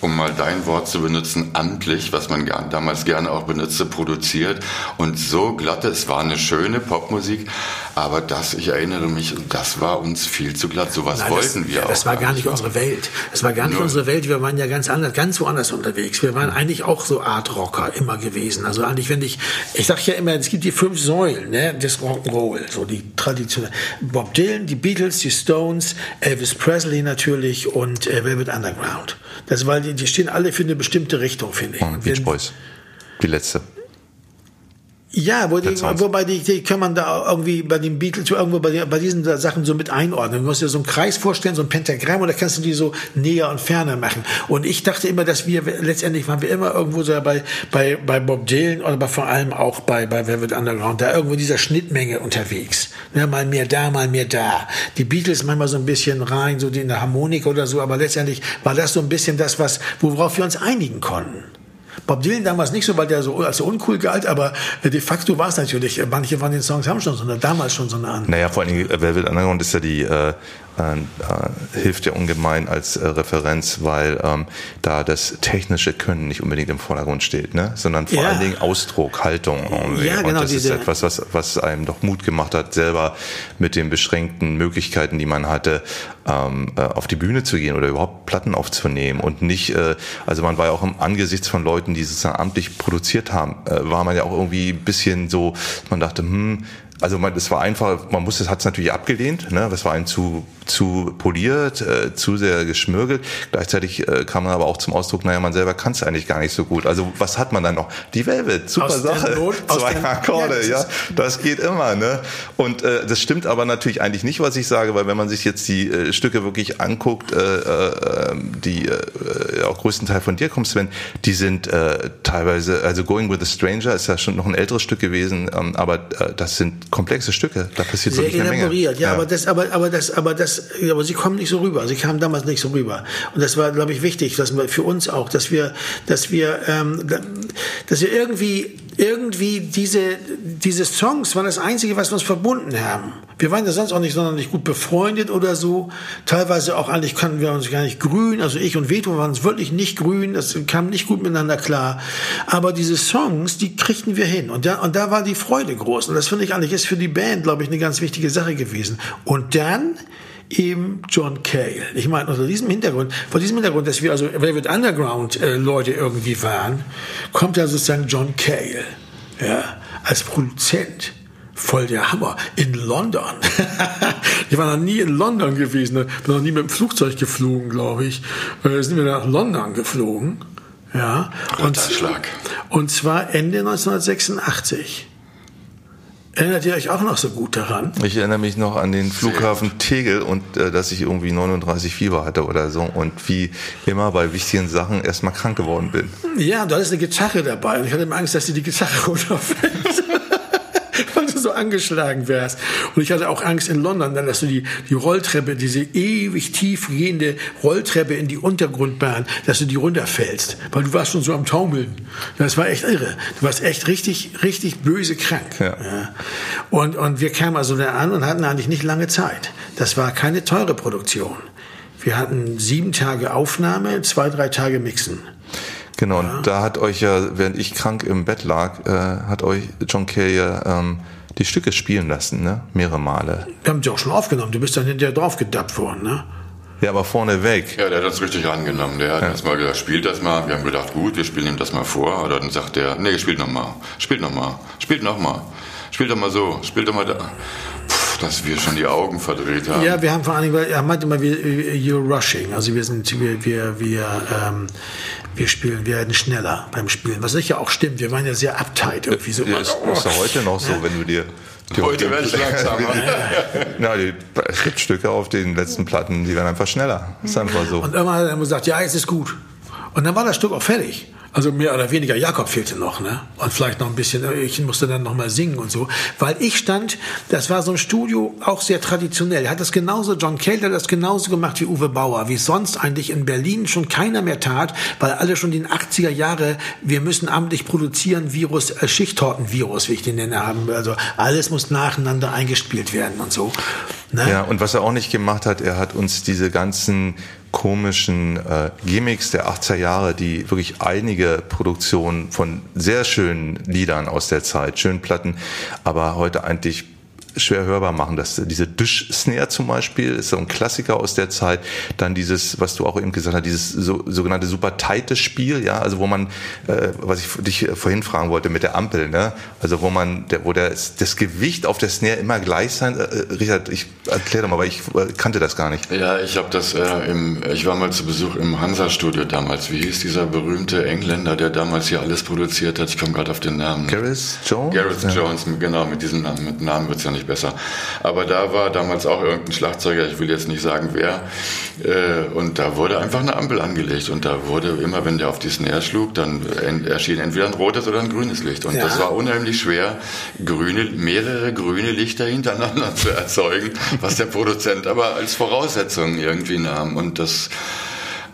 um mal dein Wort zu benutzen, amtlich, was man damals gerne auch benutzte, produziert und so glatt. Es war eine schöne Popmusik, aber das, ich erinnere mich, das war uns viel zu glatt. Sowas Nein, wollten das, wir auch. Das war gar nicht unsere Welt. Das war gar nicht Null. unsere Welt. Wir waren ja ganz anders, ganz woanders unterwegs. Wir waren eigentlich auch so Art Rocker immer gewesen. Also eigentlich, wenn ich, ich sag ja immer, es gibt die fünf Säulen, ne, des Rock'n'Roll, so die traditionell. Bob Dylan, die Beatles, die Stones, Elvis Presley natürlich und äh, Velvet Underground. Das, weil die, die stehen alle für eine bestimmte Richtung, finde ich. Und Beach Boys. Die letzte. Ja, wo die, wobei die, die kann man da irgendwie bei den Beatles irgendwo bei, bei diesen Sachen so mit einordnen. Du musst dir so einen Kreis vorstellen, so ein Pentagramm, und da kannst du die so näher und ferner machen. Und ich dachte immer, dass wir letztendlich waren wir immer irgendwo so bei bei bei Bob Dylan oder aber vor allem auch bei bei Velvet Underground, da irgendwo in dieser Schnittmenge unterwegs. Ja, mal mehr da, mal mehr da. Die Beatles manchmal so ein bisschen rein, so die in der Harmonik oder so, aber letztendlich war das so ein bisschen das, was worauf wir uns einigen konnten. Bob Dylan damals nicht so, weil der so als uncool galt, aber de facto war es natürlich. Manche von den Songs haben schon so eine, damals schon so eine An. Naja, vor allen Dingen äh, Velvet Underground ist ja die, äh, äh, äh, hilft ja ungemein als äh, Referenz, weil ähm, da das technische Können nicht unbedingt im Vordergrund steht, ne? sondern vor Ja. allen Dingen Ausdruck, Haltung. Irgendwie. Ja, genau, Und das ist etwas, was, was einem doch Mut gemacht hat, selber mit den beschränkten Möglichkeiten, die man hatte, ähm, äh, auf die Bühne zu gehen oder überhaupt Platten aufzunehmen und nicht, äh, also man war ja auch im Angesichts von Leuten, die sozusagen amtlich produziert haben, äh, war man ja auch irgendwie ein bisschen so, man dachte, hm, also man, es war einfach, man musste, es hat es natürlich abgelehnt, ne? Das war ein zu zu poliert, äh, zu sehr geschmürgelt. Gleichzeitig äh, kam man aber auch zum Ausdruck, naja, man selber kann es eigentlich gar nicht so gut. Also was hat man dann noch? Die Velvet, super Aus Sache. Not, Zwei Akkorde, Ja, das ja, das geht immer, ne? Und äh, das stimmt aber natürlich eigentlich nicht, was ich sage, weil wenn man sich jetzt die äh, Stücke wirklich anguckt, äh, äh, die äh, auch größtenteils von dir kommen, Sven, die sind äh, teilweise, also Going with a Stranger ist ja schon noch ein älteres Stück gewesen, ähm, aber äh, das sind komplexe Stücke. Da passiert Sehr wirklich eine Menge. elaboriert, ja, aber das, aber, aber das, aber das, aber sie kommen nicht so rüber. Sie kamen damals nicht so rüber. Und das war, glaube ich, wichtig, dass wir, für uns auch, dass wir, dass wir, ähm, da- dass wir irgendwie, irgendwie diese, diese Songs waren das Einzige, was uns verbunden haben. Wir waren ja sonst auch nicht sonderlich gut befreundet oder so. Teilweise auch eigentlich kannten wir uns gar nicht grün. Also ich und Veto waren uns wirklich nicht grün. Das kam nicht gut miteinander klar. Aber diese Songs, die kriegten wir hin. Und da, und da war die Freude groß. Und das finde ich eigentlich ist für die Band, glaube ich, eine ganz wichtige Sache gewesen. Und dann eben John Cale. Ich meine, unter diesem Hintergrund, vor diesem Hintergrund, dass wir also Velvet Underground äh, Leute irgendwie waren, kommt da sozusagen John Cale, ja, als Produzent. Voll der Hammer. In London. ich war noch nie in London gewesen. Bin noch nie mit dem Flugzeug geflogen, glaube ich. Äh, sind wir nach London geflogen. Ja. Und, und zwar Ende 1986. Erinnert ihr euch auch noch so gut daran? Ich erinnere mich noch an den Flughafen Tegel und äh, dass ich irgendwie 39 Fieber hatte oder so und wie immer bei wichtigen Sachen erstmal krank geworden bin. Ja, da ist eine Gitarre dabei und ich hatte immer Angst, dass dir die Gitarre runterfällt. Weil du so angeschlagen wärst. Und ich hatte auch Angst in London, dann, dass du die, die Rolltreppe, diese ewig tief gehende Rolltreppe in die Untergrundbahn, dass du die runterfällst. Weil du warst schon so am Taumeln. Das war echt irre. Du warst echt richtig, richtig böse krank. Ja. Und, und wir kamen also da an und hatten eigentlich nicht lange Zeit. Das war keine teure Produktion. Wir hatten sieben Tage Aufnahme, zwei, drei Tage Mixen. Genau, und da hat euch ja, während ich krank im Bett lag, äh, hat euch John Kay ja ähm, die Stücke spielen lassen, ne? Mehrere Male. Wir haben die auch schon aufgenommen. Du bist dann hinterher drauf gedappt worden, ne? Ja, aber vorne weg. Ja, der hat uns richtig angenommen. Der hat uns mal gesagt, spielt das mal. Wir haben gedacht, gut, wir spielen ihm das mal vor. Oder dann sagt er, nee, spielt noch mal, spielt noch mal, spielt noch mal, spielt doch mal so, spielt doch mal da. Dass wir schon die Augen verdreht haben. Ja, wir haben vor allen Dingen, weil er meinte immer, wir, you're rushing. Also wir sind, wir, wir, wir, ähm, wir spielen, wir werden schneller beim Spielen. Was sicher auch stimmt. Wir waren ja sehr uptight irgendwie so. Ja, ist, ist ja heute noch so, wenn du dir. die- Heute werde ich langsamer. Na, die, es gibt Stücke auf den letzten Platten, die werden einfach schneller. Ist einfach so. Und irgendwann hat er gesagt, ja, jetzt ist gut. Und dann war das Stück auch fertig. Also mehr oder weniger Jakob fehlte noch, ne? Und vielleicht noch ein bisschen, ich musste dann noch mal singen und so. Weil ich stand, das war so ein Studio, auch sehr traditionell. Hat das genauso, John Cale hat das genauso gemacht wie Uwe Bauer, wie sonst eigentlich in Berlin schon keiner mehr tat, weil alle schon den 80er Jahre, wir müssen amtlich produzieren, Virus, äh, Schichttortenvirus, wie ich den nenne, haben. Also alles muss nacheinander eingespielt werden und so. Ne? Ja, und was er auch nicht gemacht hat, er hat uns diese ganzen komischen äh, Gimmicks der 80er Jahre, die wirklich einige Produktionen von sehr schönen Liedern aus der Zeit, schönen Platten, aber heute eigentlich schwer hörbar machen. Das, diese Dusch-Snare zum Beispiel ist so ein Klassiker aus der Zeit. Dann dieses, was du auch eben gesagt hast, dieses so, sogenannte super tighte Spiel, ja, also wo man, äh, was ich dich vorhin fragen wollte mit der Ampel, ne, also wo man, der, wo der, das Gewicht auf der Snare immer gleich sein, äh, Richard, ich erkläre doch mal, weil ich äh, kannte das gar nicht. Ja, ich habe das äh, im, ich war mal zu Besuch im Hansa-Studio damals. Wie hieß dieser berühmte Engländer, der damals hier alles produziert hat? Ich komme gerade auf den Namen. Gareth Jones? Gareth Ja. Jones, genau, mit diesem Namen, mit Namen wird's ja nicht besser. Aber da war damals auch irgendein Schlagzeuger, ich will jetzt nicht sagen wer, äh, und da wurde einfach eine Ampel angelegt und da wurde immer, wenn der auf die Snare schlug, dann en- erschien entweder ein rotes oder ein grünes Licht. Und Ja. das war unheimlich schwer, grüne, mehrere grüne Lichter hintereinander zu erzeugen, was der Produzent aber als Voraussetzung irgendwie nahm. Und das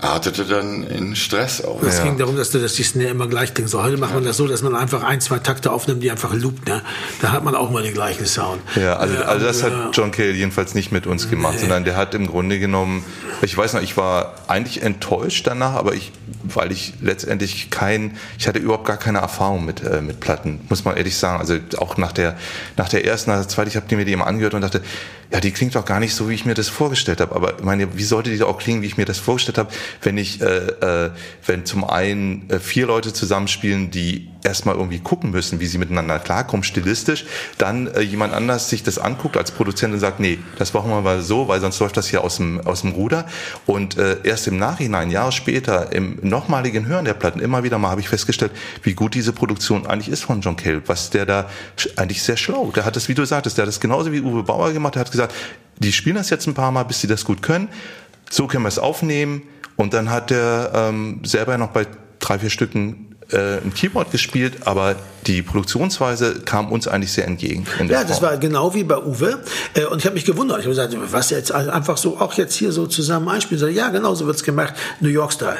artete dann in Stress aus. Es ja. ging darum, dass, dass die Snare immer gleich klingt. So, heute macht man das so, dass man einfach ein, zwei Takte aufnimmt, die einfach loopt. Ne? Da hat man auch mal den gleichen Sound. Ja, also, also das hat John Cale jedenfalls nicht mit uns gemacht, nee. sondern der hat im Grunde genommen, ich weiß noch, ich war eigentlich enttäuscht danach, aber ich, weil ich letztendlich kein, ich hatte überhaupt gar keine Erfahrung mit, äh, mit Platten, muss man ehrlich sagen. Also auch nach der, nach der ersten, nach der zweiten, ich habe mir die immer angehört und dachte, ja, die klingt doch gar nicht so, wie ich mir das vorgestellt habe. Aber meine, wie sollte die auch klingen, wie ich mir das vorgestellt habe, wenn ich, äh, äh, wenn zum einen äh, vier Leute zusammenspielen, die erstmal irgendwie gucken müssen, wie sie miteinander klarkommen, stilistisch, dann äh, jemand anders sich das anguckt als Produzent und sagt, nee, das machen wir mal so, weil sonst läuft das hier aus dem, aus dem Ruder. Und äh, erst im Nachhinein, Jahre später, im nochmaligen Hören der Platten, immer wieder mal habe ich festgestellt, wie gut diese Produktion eigentlich ist von John Cale, was der da eigentlich sehr schlau, der hat das, wie du sagtest, der hat das genauso wie Uwe Bauer gemacht, der hat gesagt, die spielen das jetzt ein paar Mal, bis sie das gut können, so können wir es aufnehmen und dann hat er ähm, selber noch bei drei, vier Stücken äh, ein Keyboard gespielt, aber die Produktionsweise kam uns eigentlich sehr entgegen. ja, das Form. war genau wie bei Uwe. Äh, und ich habe mich gewundert. Ich habe gesagt, was jetzt einfach so auch jetzt hier so zusammen einspielen. Ja, genau so wird's gemacht. New York Style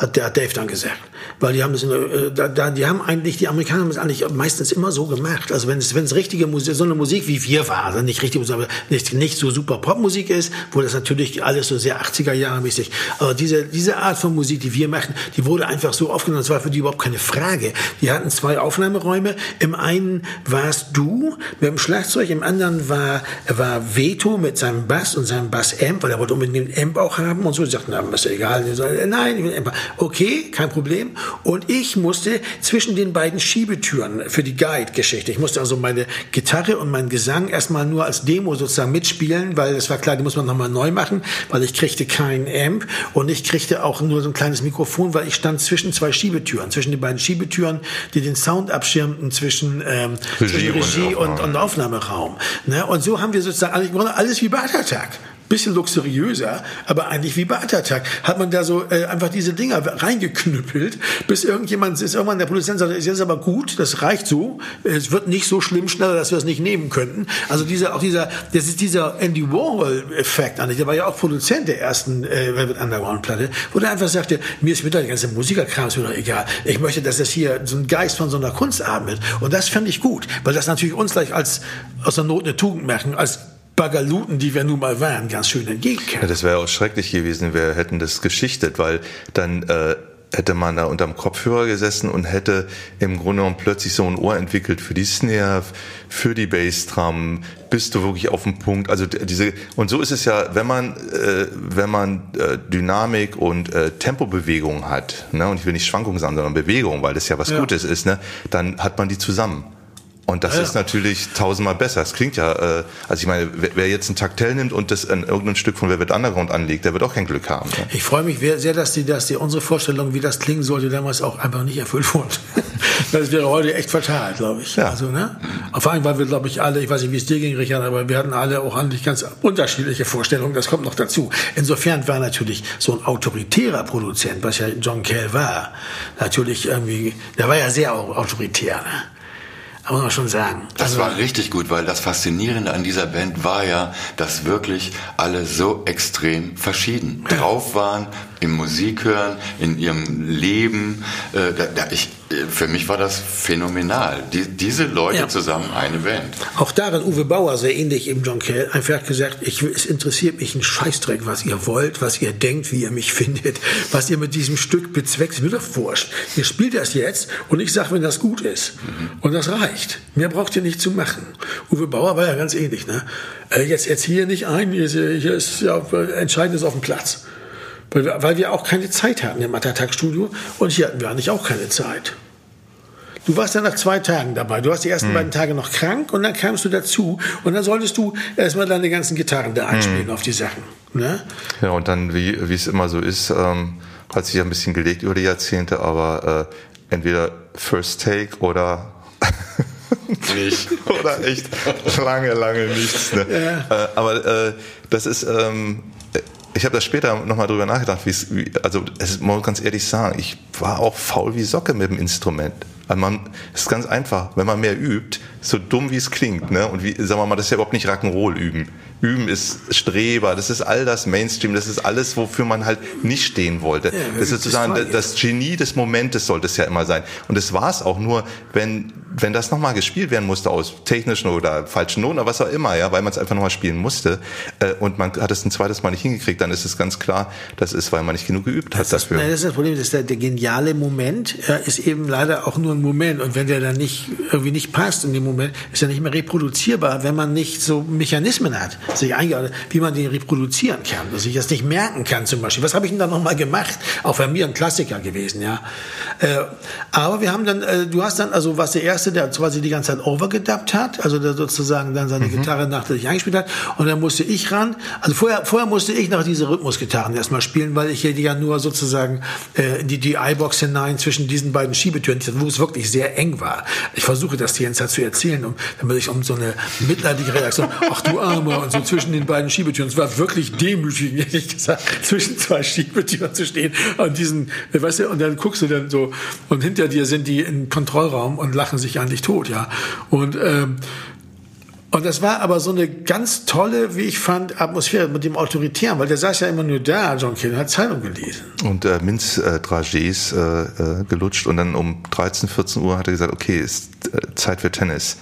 hat der Dave dann gesagt. Weil die haben das, äh, da, die haben eigentlich, die Amerikaner haben das eigentlich meistens immer so gemacht. Also wenn es, wenn es richtige Musik, so eine Musik wie wir war, also nicht richtige Musik, aber nicht, nicht so super Popmusik ist, wo das natürlich alles so sehr 80er Jahre mäßig, aber diese, diese Art von Musik, die wir machen, die wurde einfach so aufgenommen, das war für die überhaupt keine Frage. Die hatten zwei Aufnahmeräume. Im einen warst du mit dem Schlagzeug, im anderen war, war Veto mit seinem Bass und seinem Bass-Amp, weil er wollte unbedingt den Amp auch haben und so. Die sagten, na, ist ja egal. Nein, ich will Amp. Okay, kein Problem. Und ich musste zwischen den beiden Schiebetüren für die Guide-Geschichte, ich musste also meine Gitarre und meinen Gesang erstmal nur als Demo sozusagen mitspielen, weil es war klar, die muss man nochmal neu machen, weil ich kriegte keinen Amp und ich kriegte auch nur so ein kleines Mikrofon, weil ich stand zwischen zwei Schiebetüren, zwischen den beiden Schiebetüren, die den Sound abschirmten zwischen, ähm, Regie, zwischen Regie und, und, Aufnahmeraum. Ne? Und so haben wir sozusagen alles, alles wie bei Attack bisschen luxuriöser, aber eigentlich wie bei Attack. Hat man da so äh, einfach diese Dinger reingeknüppelt, bis irgendjemand ist irgendwann der Produzent sagt, ist jetzt aber gut, das reicht so, es wird nicht so schlimm schneller, dass wir es nicht nehmen könnten. Also dieser auch dieser das ist dieser Andy Warhol Effekt eigentlich, der war ja auch Produzent der ersten äh, Velvet Underground Platte, wo der einfach sagte, mir ist mit der ganze Musikerkram ist mir doch egal. Ich möchte, dass das hier so ein Geist von so einer Kunst atmet und das fand ich gut, weil das natürlich uns gleich als aus der Not eine Tugend machen, als Bagaluten, die wir nun mal waren, ganz schön entgegenkam. Ja, das wäre auch schrecklich gewesen, wir hätten das geschichtet, weil dann äh, hätte man da unterm Kopfhörer gesessen und hätte im Grunde genommen plötzlich so ein Ohr entwickelt für die Snare, für die Bassdrum, bist du wirklich auf dem Punkt. Also diese und so ist es ja, wenn man äh, wenn man äh, Dynamik und äh, Tempobewegung hat, ne, und ich will nicht Schwankungen sagen, sondern Bewegung, weil das ja was ja. Gutes ist, ne, dann hat man die zusammen. Und das ja. ist natürlich tausendmal besser. Es klingt ja, äh, also ich meine, wer, wer jetzt ein Taktell nimmt und das an irgendein Stück von Velvet Underground anlegt, der wird auch kein Glück haben. Ne? Ich freue mich sehr, dass die, dass die unsere Vorstellung, wie das klingen sollte, damals auch einfach nicht erfüllt wurde. das wäre heute echt fatal, glaube ich. Ja. Also, ne? Vor allem, weil wir, glaube ich, alle, ich weiß nicht, wie es dir ging, Richard, aber wir hatten alle auch eigentlich ganz unterschiedliche Vorstellungen. Das kommt noch dazu. Insofern war natürlich so ein autoritärer Produzent, was ja John Cale war, natürlich irgendwie, der war ja sehr autoritär. Ne? Muss man schon sagen. Das also, war richtig gut, weil das Faszinierende an dieser Band war ja, dass wirklich alle so extrem verschieden drauf waren, im Musik hören, in ihrem Leben. Äh, da, da, ich, für mich war das phänomenal. Die, diese Leute ja. zusammen eine Band. Auch darin Uwe Bauer, sehr ähnlich im John Kell, einfach gesagt, ich, es interessiert mich ein Scheißdreck, was ihr wollt, was ihr denkt, wie ihr mich findet, was ihr mit diesem Stück bezweckt. Ist mir doch wurscht. Ihr spielt das jetzt und ich sage, wenn das gut ist. Mhm. Und das reicht. Mehr braucht ihr nicht zu machen. Uwe Bauer war ja ganz ähnlich. Ne? Äh, jetzt, jetzt hier nicht ein, hier ist, hier ist ja, Entscheidendes auf dem Platz. Weil wir, weil wir auch keine Zeit hatten im Attack-Studio und hier hatten wir eigentlich auch keine Zeit. Du warst dann nach zwei Tagen dabei. Du warst die ersten hm. beiden Tage noch krank und dann kamst du dazu und dann solltest du erstmal deine ganzen Gitarren da einspielen hm. auf die Sachen. Ne? Ja, und dann, wie, wie es immer so ist, ähm, hat sich ja ein bisschen gelegt über die Jahrzehnte, aber äh, entweder First Take oder nicht. oder echt lange, lange nichts. Ne? Ja. Äh, aber äh, das ist, ähm, ich habe da später nochmal drüber nachgedacht, wie also es muss ganz ehrlich sagen, ich war auch faul wie Socke mit dem Instrument. Also man, es ist ganz einfach, wenn man mehr übt, so dumm wie es klingt, ne? Und wie, sagen wir mal, das ist ja überhaupt nicht Rock'n'Roll üben. Üben ist Streber, das ist all das Mainstream, das ist alles, wofür man halt nicht stehen wollte. Ja, das ist sozusagen das, das Genie des Momentes sollte es ja immer sein. Und es war es auch nur, wenn, wenn das nochmal gespielt werden musste aus technischen oder falschen Noten oder was auch immer, ja, weil man es einfach nochmal spielen musste äh, und man hat es ein zweites Mal nicht hingekriegt, dann ist es ganz klar, das ist, weil man nicht genug geübt hat das dafür. Ist, das ist das Problem, dass der, der geniale Moment äh, ist eben leider auch nur ein Moment und wenn der dann nicht irgendwie nicht passt in dem Moment, ist er nicht mehr reproduzierbar, wenn man nicht so Mechanismen hat, sich eingeordnet, wie man den reproduzieren kann, dass ich das nicht merken kann zum Beispiel. Was habe ich denn da nochmal gemacht? Auch bei mir ein Klassiker gewesen, ja. Äh, aber wir haben dann, äh, du hast dann, also was der Erste, der quasi die ganze Zeit overgedubbt hat, also der sozusagen dann seine mhm. Gitarre nachträglich eingespielt hat und dann musste ich ran, also vorher, vorher musste ich noch diese Rhythmusgitarren erstmal spielen, weil ich hier ja nur sozusagen äh, die, die iBox hinein zwischen diesen beiden Schiebetüren, wo es wirklich sehr eng war. Ich versuche das ganze Zeit zu erzählen, um, damit ich um so eine mitleidige Reaktion, ach du Armer, und so zwischen den beiden Schiebetüren. Es war wirklich demütigend, ehrlich gesagt, zwischen zwei Schiebetüren zu stehen und diesen, weißt du, und dann guckst du dann so, und hinter dir sind die im Kontrollraum und lachen sich eigentlich tot, ja. Und, ähm, und das war aber so eine ganz tolle, wie ich fand, Atmosphäre mit dem Autoritären, weil der saß ja immer nur da, John Kane, hat Zeitung gelesen. Und äh, Minz äh, äh, äh, gelutscht und dann um 13, 14 Uhr hat er gesagt, okay, ist äh, Zeit für Tennis.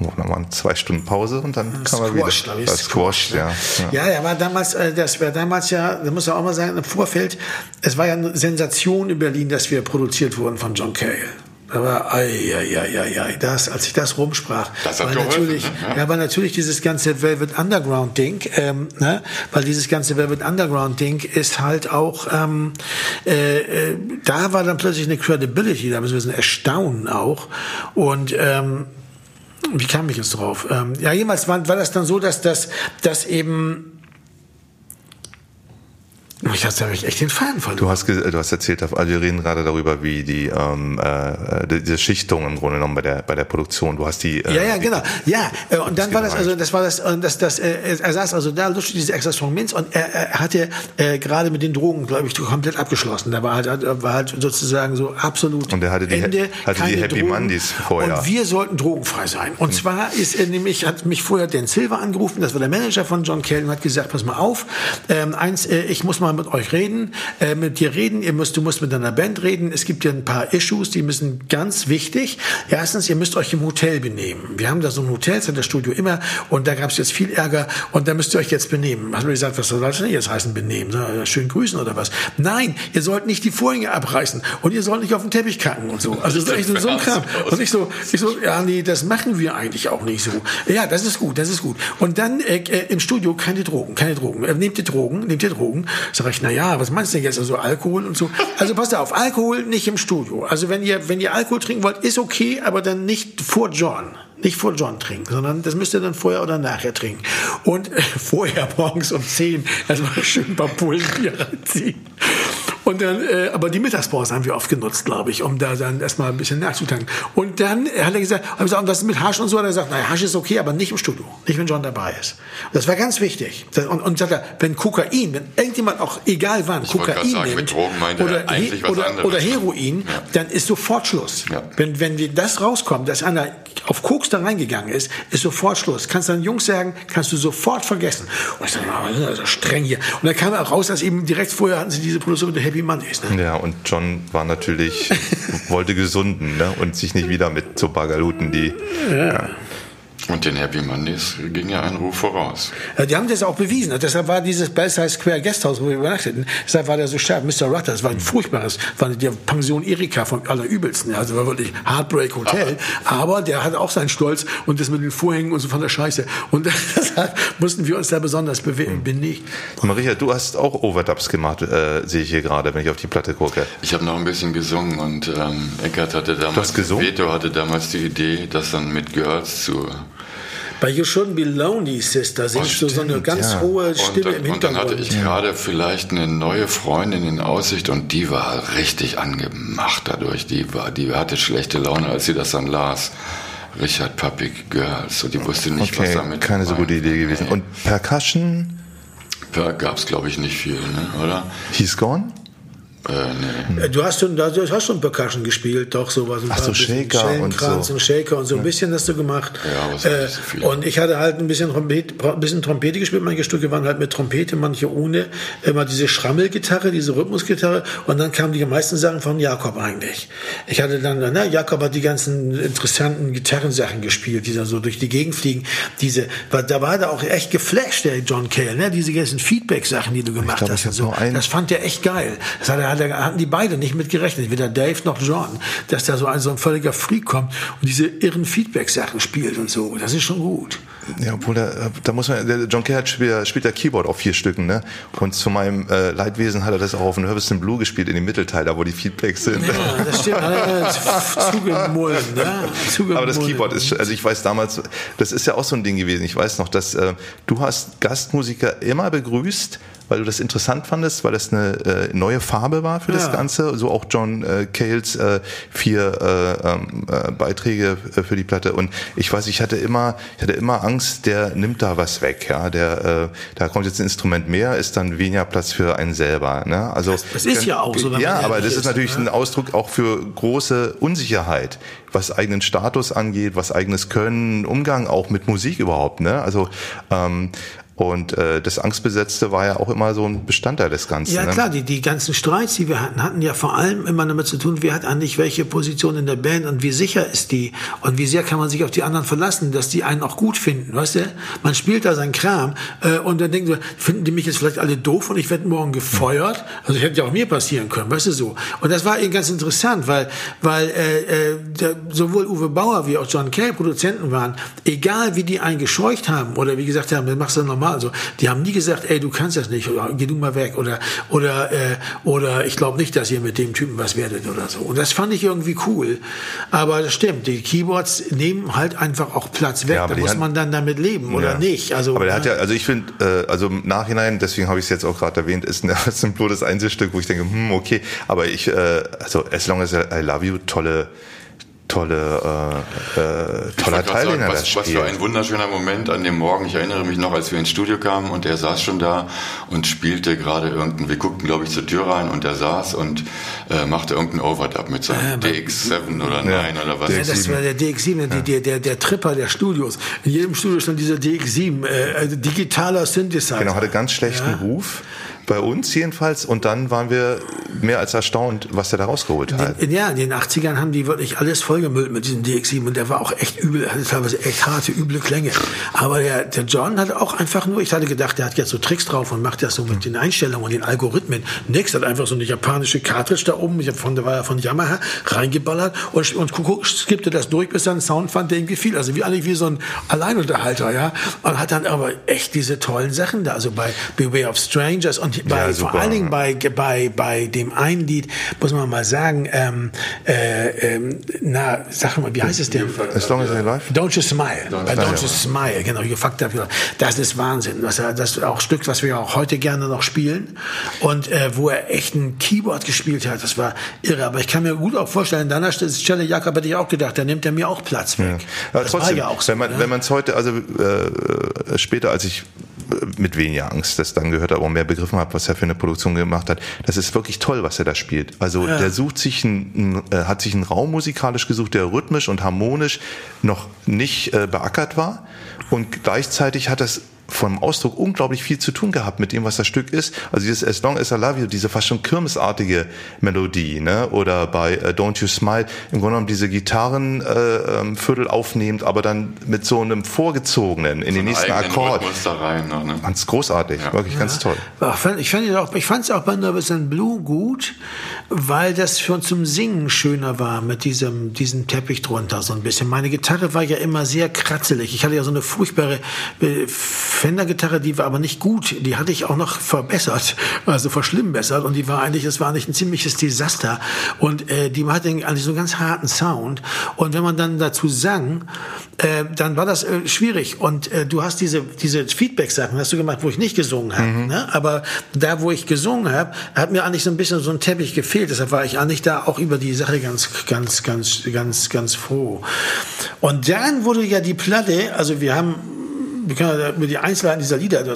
Oh, nochmal zwei Stunden Pause und dann kann man wieder. Ich, das Squash, ja. Ja, ja, war damals, äh, das war damals ja, da muss man auch mal sagen, im Vorfeld, es war ja eine Sensation in Berlin, dass wir produziert wurden von John Cale. Aber ei, ei, ei, ei, ei, das, als ich das rumsprach, das hat geholfen, natürlich, ne? ja. ja. war natürlich dieses ganze Velvet Underground Ding, ähm, ne? weil dieses ganze Velvet Underground Ding ist halt auch, ähm, äh, äh, da war dann plötzlich eine Credibility, da müssen wir ein Erstaunen auch und ähm, wie kam ich jetzt drauf? Ähm, ja, jemals war, war das dann so, dass das, dass eben ich hatte ich echt den Faden verloren. Du hast, du hast erzählt, also wir reden gerade darüber, wie die ähm, äh, diese Schichtung im Grunde genommen bei der bei der Produktion. Du hast die. Äh, ja, ja, genau. Ja, äh, und dann war das also, das war das, das, das, äh, er saß also da, lustig diese Extras von Minz und er, er hatte äh, gerade mit den Drogen, glaube ich, komplett abgeschlossen. Da war halt, war halt sozusagen so absolut. Und er hatte die, Ende, hatte die Happy Drogen. Mondays vorher. Und wir sollten drogenfrei sein. Und mhm. zwar ist er nämlich, hat mich vorher Dan Silver angerufen, das war der Manager von John Kelly, und hat gesagt, pass mal auf, ähm, eins, äh, ich muss mal mit euch reden äh, mit dir reden, ihr müsst, du musst mit deiner Band reden. Es gibt ja ein paar Issues, die müssen ganz wichtig. Erstens, ihr müsst euch im Hotel benehmen. Wir haben da so ein Hotelcenter-Studio immer und da gab es jetzt viel Ärger und da müsst ihr euch jetzt benehmen. Hast du gesagt, was soll das denn jetzt heißen, benehmen? Schön grüßen oder was? Nein, ihr sollt nicht die Vorhänge abreißen und ihr sollt nicht auf den Teppich kacken und so. Also das ist echt so ein Kram. Und ich so, ich so, ja, nee, das machen wir eigentlich auch nicht so. Ja, das ist gut, das ist gut. Und dann äh, äh im Studio keine Drogen, keine Drogen. Äh, nehmt ihr Drogen, nehmt ihr Drogen. Sag ich, na ja, was meinst du denn jetzt? Also Alkohol und so. Also passt auf, Alkohol nicht im Studio. Also wenn ihr, wenn ihr Alkohol trinken wollt, ist okay, aber dann nicht vor John. Nicht vor John trinken, sondern das müsst ihr dann vorher oder nachher trinken. Und äh, vorher morgens um 10 erstmal schön ein paar Pullenbier reinziehen. Und dann, äh, aber die Mittagspause haben wir oft genutzt, glaube ich, um da dann erstmal ein bisschen nachzutanken. Und dann hat er gesagt, hab gesagt, und das mit Hasch und so, hat er gesagt, naja, Hasch ist okay, aber nicht im Studio, nicht wenn John dabei ist. Und das war ganz wichtig. Und, und sagt er, wenn Kokain, wenn irgendjemand auch, egal wann, ich Kokain sagen, nimmt oder, He oder, oder, Heroin, ja. dann ist sofort Schluss. Ja. Wenn, wenn wir das rauskommt, dass einer auf Koks da reingegangen ist, ist sofort Schluss. Kannst dann Jungs sagen, kannst du sofort vergessen. Und ich sage, oh, ist streng hier. Und dann kam er raus, dass eben direkt vorher hatten sie diese Produktion mit der Happy Mondays. Ne? Ja, und John war natürlich, wollte gesunden ne? und sich nicht wieder mit so Bagaluten, die. Ja. ja. Und den Happy Mondays ging ja ein Ruf voraus. Ja, die haben das auch bewiesen. Deshalb war dieses Bellside Square Guesthouse, wo wir übernachteten, deshalb war der so stark. Mr. Rutter, das war ein furchtbares, war die Pension Erika vom allerübelsten. Also war wirklich Heartbreak Hotel. Aber der hatte auch seinen Stolz und das mit den Vorhängen und so von der Scheiße. Und deshalb mussten wir uns da besonders bewegen. Bin ich. Maria, du hast auch Overdubs gemacht, äh, sehe ich hier gerade, wenn ich auf die Platte gucke. Ich habe noch ein bisschen gesungen und ähm, Eckert hatte damals, Veto hatte damals die Idee, das dann mit Girls zu bei You Shouldn't Be Lonely, Sister, singst du so eine ganz ja. hohe Stimme dann, im Hintergrund. Und dann hatte ich ja. gerade vielleicht eine neue Freundin in Aussicht und die war richtig angemacht dadurch. Die, war, die hatte schlechte Laune, als sie das dann las. Richard Puppig Girls. Und die wusste nicht, okay, was damit Keine so gute Idee gewesen. Und Percussion? Per gab es, glaube ich, nicht viel, ne? oder? He's Gone? Äh, nee. Du hast schon, du hast schon Percussion gespielt, doch sowas. Ein Ach so, Shaker und so. und Shaker und so ein bisschen hast du gemacht. Ja, aber war äh, so viel. und ich hatte halt ein bisschen Trompete, ein bisschen Trompete gespielt. Manche Stücke waren halt mit Trompete, manche ohne. Immer diese Schrammelgitarre, diese Rhythmusgitarre. Und dann kamen die meisten Sachen von Jakob eigentlich. Ich hatte dann, na, Jakob hat die ganzen interessanten Gitarrensachen gespielt, die dann so durch die Gegend fliegen. Diese, da war da auch echt geflasht, der John Cale, ne? Diese ganzen Feedback-Sachen, die du gemacht glaub, hast. so. Das fand er echt geil. Das hat, er- er- hatten die beide nicht mit gerechnet, weder Dave noch John, dass da so ein, so ein völliger Freak kommt und diese irren Feedback-Sachen spielt und so. Das ist schon gut. Ja, obwohl der, äh, da muss man, der John hat spielt, spielt der Keyboard auf vier Stücken, ne? Und zu meinem äh, Leidwesen hat er das auch auf dem Herbiston Blue gespielt in dem Mittelteil, da wo die Feedbacks sind. Ja, das stimmt. Äh, zugemullen, ne? Zugemullen. Aber das Keyboard ist, also ich weiß damals, das ist ja auch so ein Ding gewesen. Ich weiß noch, dass äh, du hast Gastmusiker immer begrüßt, weil du das interessant fandest, weil das eine äh, neue Farbe war für das Ja. Ganze. So auch John äh, Cales äh, vier äh, ähm, äh, Beiträge äh, für die Platte. Und ich weiß, ich hatte immer, ich hatte immer Angst, der nimmt da was weg. Ja, der, äh, da kommt jetzt ein Instrument mehr, ist dann weniger Platz für einen selber. Ne? Also das ist ja auch so, wenn Ja, aber das ist ist, natürlich ne? ein Ausdruck auch für große Unsicherheit, was eigenen Status angeht, was eigenes Können, Umgang auch mit Musik überhaupt. Ne? Also ähm, und äh, das Angstbesetzte war ja auch immer so ein Bestandteil des Ganzen. Ja ne? klar, die, die ganzen Streits, die wir hatten, hatten ja vor allem immer damit zu tun, wer hat eigentlich welche Position in der Band und wie sicher ist die und wie sehr kann man sich auf die anderen verlassen, dass die einen auch gut finden, weißt du? Man spielt da seinen Kram äh, und dann denken so, finden die mich jetzt vielleicht alle doof und ich werde morgen gefeuert? Also hätte ja auch mir passieren können, weißt du so. Und das war eben ganz interessant, weil, weil äh, äh, der, sowohl Uwe Bauer wie auch John Kay Produzenten waren, egal wie die einen gescheucht haben oder wie gesagt haben, das machst du normal so, die haben nie gesagt, ey, du kannst das nicht oder geh du mal weg oder oder äh, oder ich glaube nicht, dass ihr mit dem Typen was werdet oder so. Und das fand ich irgendwie cool. Aber das stimmt, die Keyboards nehmen halt einfach auch Platz weg. Ja, da muss hat- man dann damit leben oder Ja. nicht. Also aber der hat ne? ja, also ich finde, äh, also im Nachhinein, deswegen habe ich es jetzt auch gerade erwähnt, ist ein das Einzelstück, wo ich denke, hm, okay, aber ich, äh, also as long as I love you, tolle, tolle, äh, äh, toller Teil, sagen, was, was für ein wunderschöner Moment an dem Morgen. Ich erinnere mich noch, als wir ins Studio kamen und er saß schon da und spielte gerade irgendein, wir guckten glaube ich zur Tür rein und er saß und äh, machte irgendeinen Overdub mit seinem DX7 oder 9 oder was. Ja, das war der DX7, die, der, der, der Tripper der Studios. In jedem Studio stand dieser DX7, äh, also digitaler Synthesizer. Genau, hatte ganz schlechten Ja. Ruf. Bei uns jedenfalls. Und dann waren wir mehr als erstaunt, was er da rausgeholt hat. In, ja, in den 80ern haben die wirklich alles vollgemüllt mit diesem DX7 und der war auch echt übel, hatte teilweise echt harte, üble Klänge. Aber der, der John hat auch einfach nur, ich hatte gedacht, der hat jetzt so Tricks drauf und macht das so mit den Einstellungen und den Algorithmen. Nix, hat einfach so eine japanische Cartridge da oben, ich von, der war ja von Yamaha, reingeballert und, und skippte das durch, bis er einen Sound fand, der ihm gefiel. Also wie eigentlich wie so ein Alleinunterhalter, ja. Und hat dann aber echt diese tollen Sachen da, also bei Beware of Strangers und bei, super. vor allen Dingen bei, bei, bei dem einen Lied, muss man mal sagen, ähm, äh, ähm, na, sag mal, wie heißt es denn? As long as I live? Don't You Smile. Bei Smile. Don't You Smile, genau, you fucked up. Das ist Wahnsinn. Das, das ist auch ein Stück, was wir auch heute gerne noch spielen. Und äh, wo er echt ein Keyboard gespielt hat, das war irre. Aber ich kann mir gut auch vorstellen, an deiner Stelle, Jakob, hätte ich auch gedacht, da nimmt er mir auch Platz weg. Aber das trotzdem, war ja auch so. wenn man ne? wenn man es heute, also äh, später, als ich äh, mit weniger Angst das dann gehört habe und mehr begriffen habe, was er für eine Produktion gemacht hat, das ist wirklich toll, was er da spielt. Also der sucht sich einen, äh, hat sich einen Raum musikalisch gesucht, der rhythmisch und harmonisch noch nicht äh, beackert war. Und gleichzeitig hat das vom Ausdruck unglaublich viel zu tun gehabt mit dem, was das Stück ist. Also dieses As Long As I Love You, diese fast schon kirmesartige Melodie, ne? Oder bei äh, Don't You Smile, im Grunde genommen diese Gitarrenviertel äh, ähm, aufnehmend, aber dann mit so einem vorgezogenen in den Einen nächsten Akkord. Rein noch, ne? Ganz großartig, wirklich ganz toll. Ich fand es auch, ich auch bei Nervous and Blue gut, weil das schon zum Singen schöner war mit diesem, diesem Teppich drunter so ein bisschen. Meine Gitarre war ja immer sehr kratzelig. Ich hatte ja so eine furchtbare äh, Fender-Gitarre, die war aber nicht gut. Die hatte ich auch noch verbessert, also verschlimmbessert und die war eigentlich, das war eigentlich ein ziemliches Desaster und äh, die hatte eigentlich so einen ganz harten Sound und wenn man dann dazu sang, äh, dann war das äh, schwierig und äh, du hast diese, diese Feedback-Sachen, hast du gemacht, wo ich nicht gesungen habe, ne? aber da, wo ich gesungen habe, hat mir eigentlich so ein bisschen so ein Teppich gefehlt, deshalb war ich eigentlich da auch über die Sache ganz, ganz, ganz, ganz, ganz froh. Und dann wurde ja die Platte, also wir haben wir können ja über die Einzelheiten dieser Lieder, da,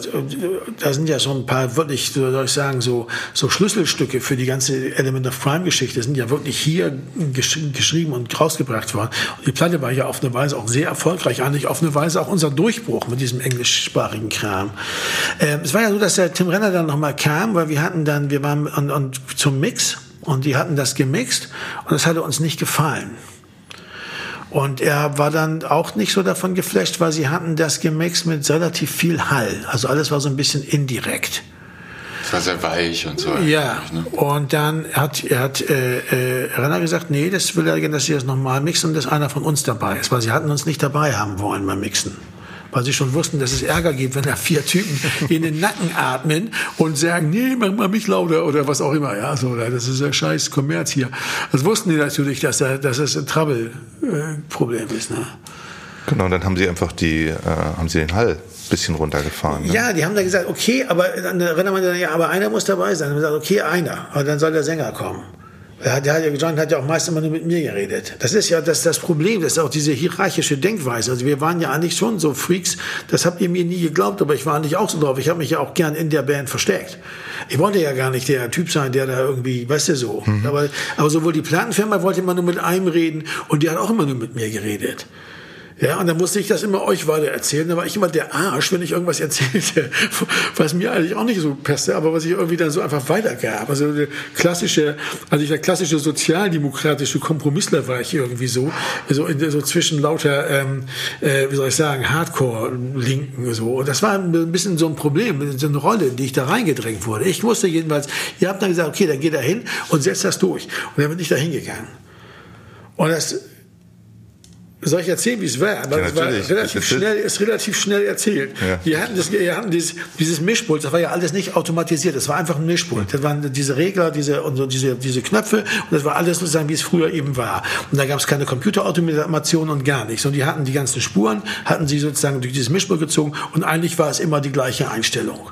da sind ja schon ein paar wirklich, so soll ich sagen, so, so Schlüsselstücke für die ganze Element of Crime Geschichte sind ja wirklich hier gesch geschrieben und rausgebracht worden. Und die Platte war ja auf eine Weise auch sehr erfolgreich, eigentlich auf eine Weise auch unser Durchbruch mit diesem englischsprachigen Kram. Ähm, es war ja so, dass der Tim Renner dann nochmal kam, weil wir hatten dann, wir waren und, und zum Mix und die hatten das gemixt und das hatte uns nicht gefallen. Und er war dann auch nicht so davon geflasht, weil sie hatten das gemixt mit relativ viel Hall. Also alles war so ein bisschen indirekt. Es war sehr weich und so. Ja, Ne? und dann hat, er hat äh, äh, Renner gesagt, nee, das will er gerne, dass sie das nochmal mixen und dass einer von uns dabei ist, weil sie hatten uns nicht dabei haben wollen beim Mixen. Weil sie schon wussten, dass es Ärger gibt, wenn da vier Typen in den Nacken atmen und sagen, nee, mach mal mich lauter oder was auch immer. Ja, so, das ist ja scheiß Kommerz hier. Das wussten die natürlich, dass, da, dass es ein Trouble-Problem ist. Ne? Genau, und dann haben sie einfach die, äh, haben sie den Hall ein bisschen runtergefahren. Ne? Ja, die haben dann gesagt, okay, aber dann Renner meinte dann, ja, aber einer muss dabei sein. Und wir gesagt, okay, einer, aber dann soll der Sänger kommen. Der hat, der ja, John hat ja auch meist immer nur mit mir geredet. Das ist ja das, das Problem, das ist auch diese hierarchische Denkweise. Also wir waren ja eigentlich schon so Freaks, das habt ihr mir nie geglaubt, aber ich war eigentlich auch so drauf. Ich habe mich ja auch gern in der Band versteckt. Ich wollte ja gar nicht der Typ sein, der da irgendwie, weißt du so. Aber, aber sowohl die Plattenfirma wollte immer nur mit einem reden und die hat auch immer nur mit mir geredet. Ja, und dann musste ich das immer euch weiter erzählen. Da war ich immer der Arsch, wenn ich irgendwas erzählte, was mir eigentlich auch nicht so passte, aber was ich irgendwie dann so einfach weitergab. Also der klassische, also der klassische sozialdemokratische Kompromissler war ich irgendwie so, so, in, so zwischen lauter, ähm, äh, wie soll ich sagen, Hardcore-Linken so. Und das war ein bisschen so ein Problem, so eine Rolle, in die ich da reingedrängt wurde. Ich wusste jedenfalls, ihr habt dann gesagt, okay, dann geht er hin und setzt das durch. Und dann bin ich da hingegangen. Und das soll ich erzählen, wie es war? Aber Ja, es war relativ schnell, ist relativ schnell erzählt. Ja. Wir hatten, das, wir hatten dieses, dieses Mischpult, das war ja alles nicht automatisiert, das war einfach ein Mischpult. Das waren diese Regler, diese, und so diese, diese Knöpfe, und das war alles sozusagen, wie es früher eben war. Und da gab es keine Computerautomation und gar nichts. Und die hatten die ganzen Spuren, hatten sie sozusagen durch dieses Mischpult gezogen, und eigentlich war es immer die gleiche Einstellung.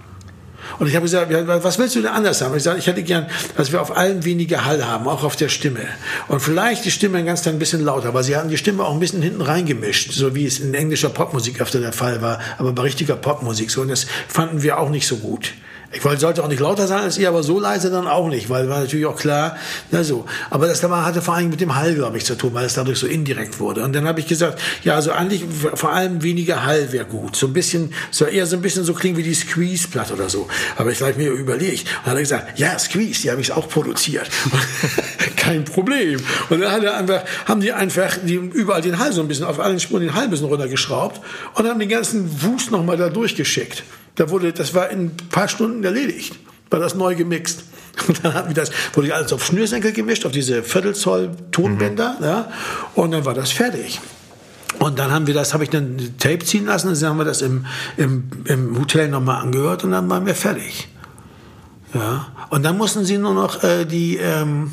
Und ich habe gesagt, was willst du denn anders haben? Ich sage, ich hätte gern, dass wir auf allen weniger Hall haben, auch auf der Stimme. Und vielleicht die Stimme ein ganz klein bisschen lauter, weil sie hatten die Stimme auch ein bisschen hinten reingemischt, so wie es in englischer Popmusik öfter der Fall war, aber bei richtiger Popmusik so. Und das fanden wir auch nicht so gut. Ich wollte, sollte auch nicht lauter sein als ihr, aber so leise dann auch nicht, weil war natürlich auch klar, na so. Aber das hatte vor allem mit dem Hall, glaube ich, zu tun, weil es dadurch so indirekt wurde. Und dann habe ich gesagt, ja, also eigentlich vor allem weniger Hall wäre gut. So ein bisschen, soll eher so ein bisschen so klingen wie die Squeeze-Platte oder so. Aber ich habe mir überlegt. Und hat er gesagt, ja, Squeeze, die habe ich auch produziert. Kein Problem. Und dann hat er einfach, haben die einfach die überall den Hall so ein bisschen, auf allen Spuren den Hall ein bisschen runtergeschraubt und haben den ganzen Wust nochmal da durchgeschickt. Da wurde, das war in ein paar Stunden erledigt. War das neu gemixt. Und dann hatten wir das, wurde alles auf Schnürsenkel gemischt, auf diese Viertelzoll Tonbänder, ja. Und dann war das fertig. Und dann haben wir das, habe ich dann Tape ziehen lassen, dann haben wir das im, im, im Hotel nochmal angehört und dann waren wir fertig. Ja. Und dann mussten sie nur noch äh, die, ähm,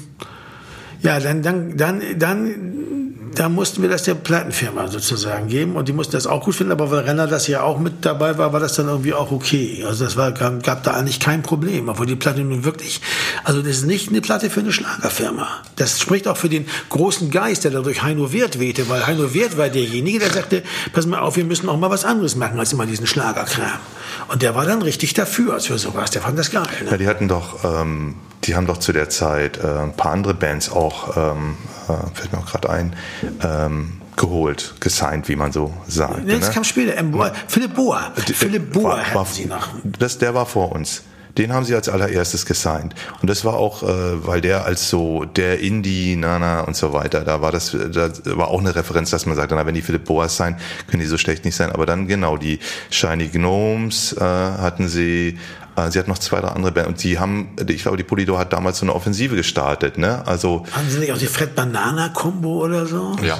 ja, dann, dann, dann, dann, dann mussten wir das der Plattenfirma sozusagen geben und die mussten das auch gut finden, aber weil Renner das ja auch mit dabei war, war das dann irgendwie auch okay. Also das war, gab, gab da eigentlich kein Problem, obwohl die Platte nun wirklich, also das ist nicht eine Platte für eine Schlagerfirma. Das spricht auch für den großen Geist, der da durch Heino Wert wehte, weil Heino Wert war derjenige, der sagte, pass mal auf, wir müssen auch mal was anderes machen als immer diesen Schlagerkram. Und der war dann richtig dafür, als für sowas. Der fand das geil. Ne? Ja, die hatten doch, ähm, die haben doch zu der Zeit äh, ein paar andere Bands auch, ähm, äh, fällt mir auch gerade ein, ähm, geholt, gesigned, wie man so sagt. Nee, das ne? kam später. Ähm, Boa, Philipp Boa. Philipp Boa war, war, sie noch. Das, der war vor uns. Den haben sie als allererstes gesigned. Und das war auch, äh, weil der als so der Indie, Nana und so weiter, da war das, da war auch eine Referenz, dass man sagt, na, wenn die Philipp Boas sein, können die so schlecht nicht sein. Aber dann genau, die Shiny Gnomes äh, hatten sie, äh, sie hatten noch zwei, drei andere Bands und die haben, ich glaube, die Polydor hat damals so eine Offensive gestartet, ne? Also Haben sie nicht auch die Fred Banana Combo oder so? Ja.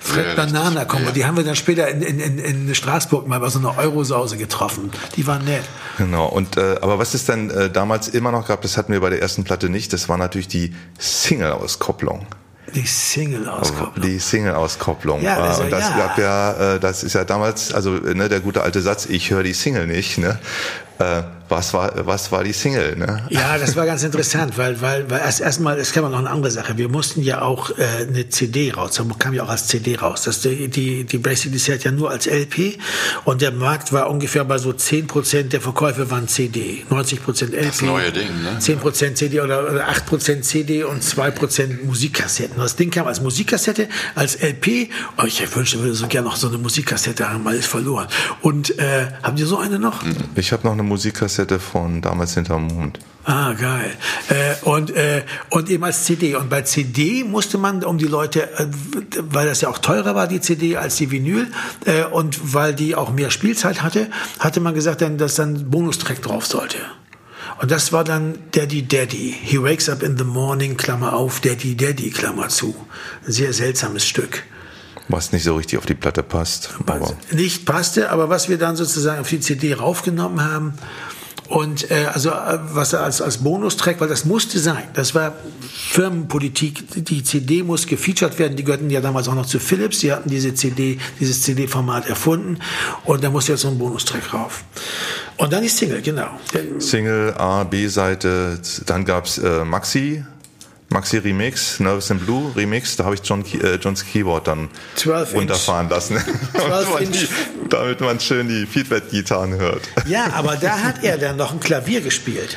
Fred Banana. Combo. Ja. Die haben wir dann später in, in, in, in Straßburg mal bei so einer Eurosause getroffen. Die waren nett. Genau, und äh, aber was es dann äh, damals immer noch gab, das hatten wir bei der ersten Platte nicht, das war natürlich die Single-Auskopplung. Die Single-Auskopplung. Die Single-Auskopplung. Ja, das Äh, ist und das ja- gab ja, äh, das ist ja damals, also ne, der gute alte Satz, ich höre die Single nicht, ne? Äh, was war, was war die Single? Ne? Ja, das war ganz interessant, weil, weil, weil erst erstmal, es kam noch eine andere Sache. Wir mussten ja auch äh, eine CD raus, da kam ja auch als CD raus. Das, die, die, die Basic DC hat ja nur als LP und der Markt war ungefähr bei so 10% der Verkäufe waren CD, 90% LP. Das neue Ding, ne? 10% CD oder, oder 8% CD und 2% Musikkassetten. Das Ding kam als Musikkassette, als LP. Oh, ich wünschte, ich würde so gerne noch so eine Musikkassette haben, mal ist verloren. Und äh, haben die so eine noch? Ich habe noch eine Musikkassette von damals hinterm Mond. Ah, geil. Äh, und, äh, und eben als CD. Und bei CD musste man, um die Leute, äh, weil das ja auch teurer war, die CD, als die Vinyl, äh, und weil die auch mehr Spielzeit hatte, hatte man gesagt, dann, dass dann Bonustrack drauf sollte. Und das war dann Daddy Daddy. He wakes up in the morning, Klammer auf, Daddy Daddy, Klammer zu. Ein sehr seltsames Stück. Was nicht so richtig auf die Platte passt. Aber nicht passte, aber was wir dann sozusagen auf die CD raufgenommen haben, und äh, also äh, was als, als Bonustrack, weil das musste sein. Das war Firmenpolitik. Die CD muss gefeatured werden. Die gehörten ja damals auch noch zu Philips. Die hatten diese CD, dieses CD-Format erfunden. Und da musste jetzt so ein Bonustrack rauf. Und dann die Single, genau. Single A, B-Seite. Dann gab's äh, Maxi. Maxi Remix, Nervous in Blue Remix, da habe ich John, äh, Johns Keyboard dann runterfahren lassen. man die, damit man schön die Feedback-Gitarren hört. Ja, aber da hat er dann noch ein Klavier gespielt.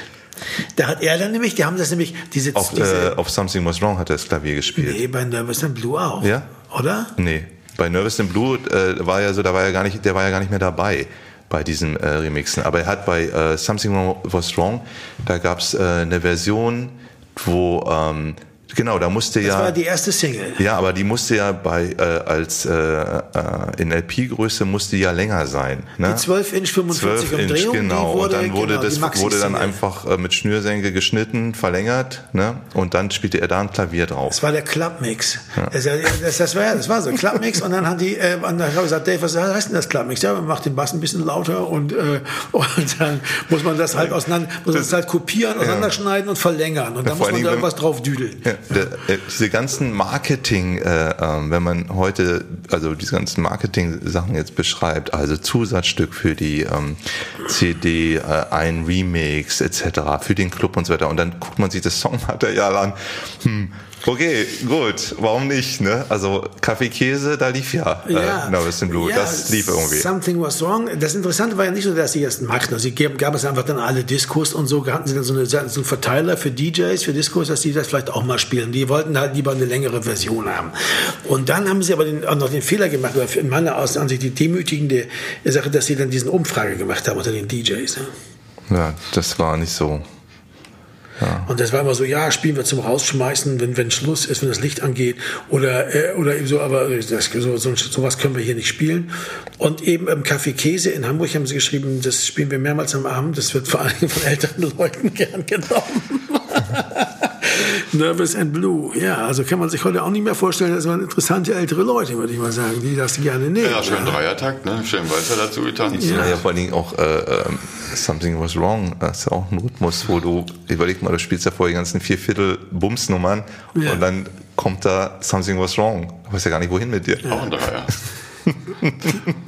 Da hat er dann nämlich, die haben das nämlich, diese... Auf, diese, äh, auf Something Was Wrong hat er das Klavier gespielt. Nee, bei Nervous in Blue auch. Ja? Oder? Nee, bei Nervous in Blue äh, war ja so, da war er gar nicht, der war ja gar nicht mehr dabei bei diesen äh, Remixen. Aber er hat bei äh, Something Was Wrong, da gab's äh, eine Version, wo ähm, Genau, da musste das ja. Das war die erste Single. Ja, aber die musste ja bei äh, als äh, äh, in LP-Größe musste ja länger sein. Ne? Die 12 Inch 45 12 Inch, Umdrehung. Genau. Wurde, und dann wurde genau, das wurde dann einfach äh, mit Schnürsenkel geschnitten, verlängert, ne? Und dann spielte er da ein Klavier drauf. Das war der Clubmix. Ja. Das, das, das, war das war so Clubmix und dann haben die äh, und dann habe ich gesagt, Dave, was heißt denn das Clubmix? Ja, man macht den Bass ein bisschen lauter und äh, und dann muss man das halt auseinander, muss man das halt kopieren, auseinanderschneiden ja. und verlängern und dann muss man da irgendwas drauf düdeln. Ja, äh, diese ganzen Marketing, äh, äh, wenn man heute, also diese ganzen Marketing-Sachen jetzt beschreibt, also Zusatzstück für die ähm, CD, äh, ein Remix etc., für den Club und so weiter, und dann guckt man sich das Songmaterial an, hm, Okay, gut, warum nicht? Ne? Also Kaffee Käse, da lief ja, äh, ja äh, Nervous in Blue, ja, das lief irgendwie. Something was wrong. Das Interessante war ja nicht so, dass sie das machten. Also sie gab, gab es einfach dann alle Diskos und so, hatten sie dann so, eine, so einen Verteiler für DJs, für Diskos, dass die das vielleicht auch mal spielen. Die wollten halt lieber eine längere Version haben. Und dann haben sie aber den, auch noch den Fehler gemacht, oder in meiner Ansicht die demütigende Sache, dass sie dann diesen Umfrage gemacht haben unter den DJs. Ne? Ja, das war nicht so. Ja. Und das war immer so, ja, spielen wir zum Rausschmeißen, wenn, wenn Schluss ist, wenn das Licht angeht oder, äh, oder eben so, aber das, so, so, sowas können wir hier nicht spielen. Und eben im Café Käse in Hamburg haben sie geschrieben, das spielen wir mehrmals am Abend, das wird vor allem von älteren Leuten gern genommen. Nervous and Blue. Ja, also kann man sich heute auch nicht mehr vorstellen, das waren interessante ältere Leute, würde ich mal sagen, die das gerne nehmen. Ja, schön Dreiertakt, ne? schön Walzer dazu getan. Ja, ja, vor allen Dingen auch äh, ähm, Something Was Wrong. Das ist ja auch ein Rhythmus, wo du, überleg mal, du spielst ja vor die ganzen Vierviertel Bumsnummern ja. und dann kommt da Something Was Wrong. Du weißt ja gar nicht, wohin mit dir. Ja. Auch ein Dreier.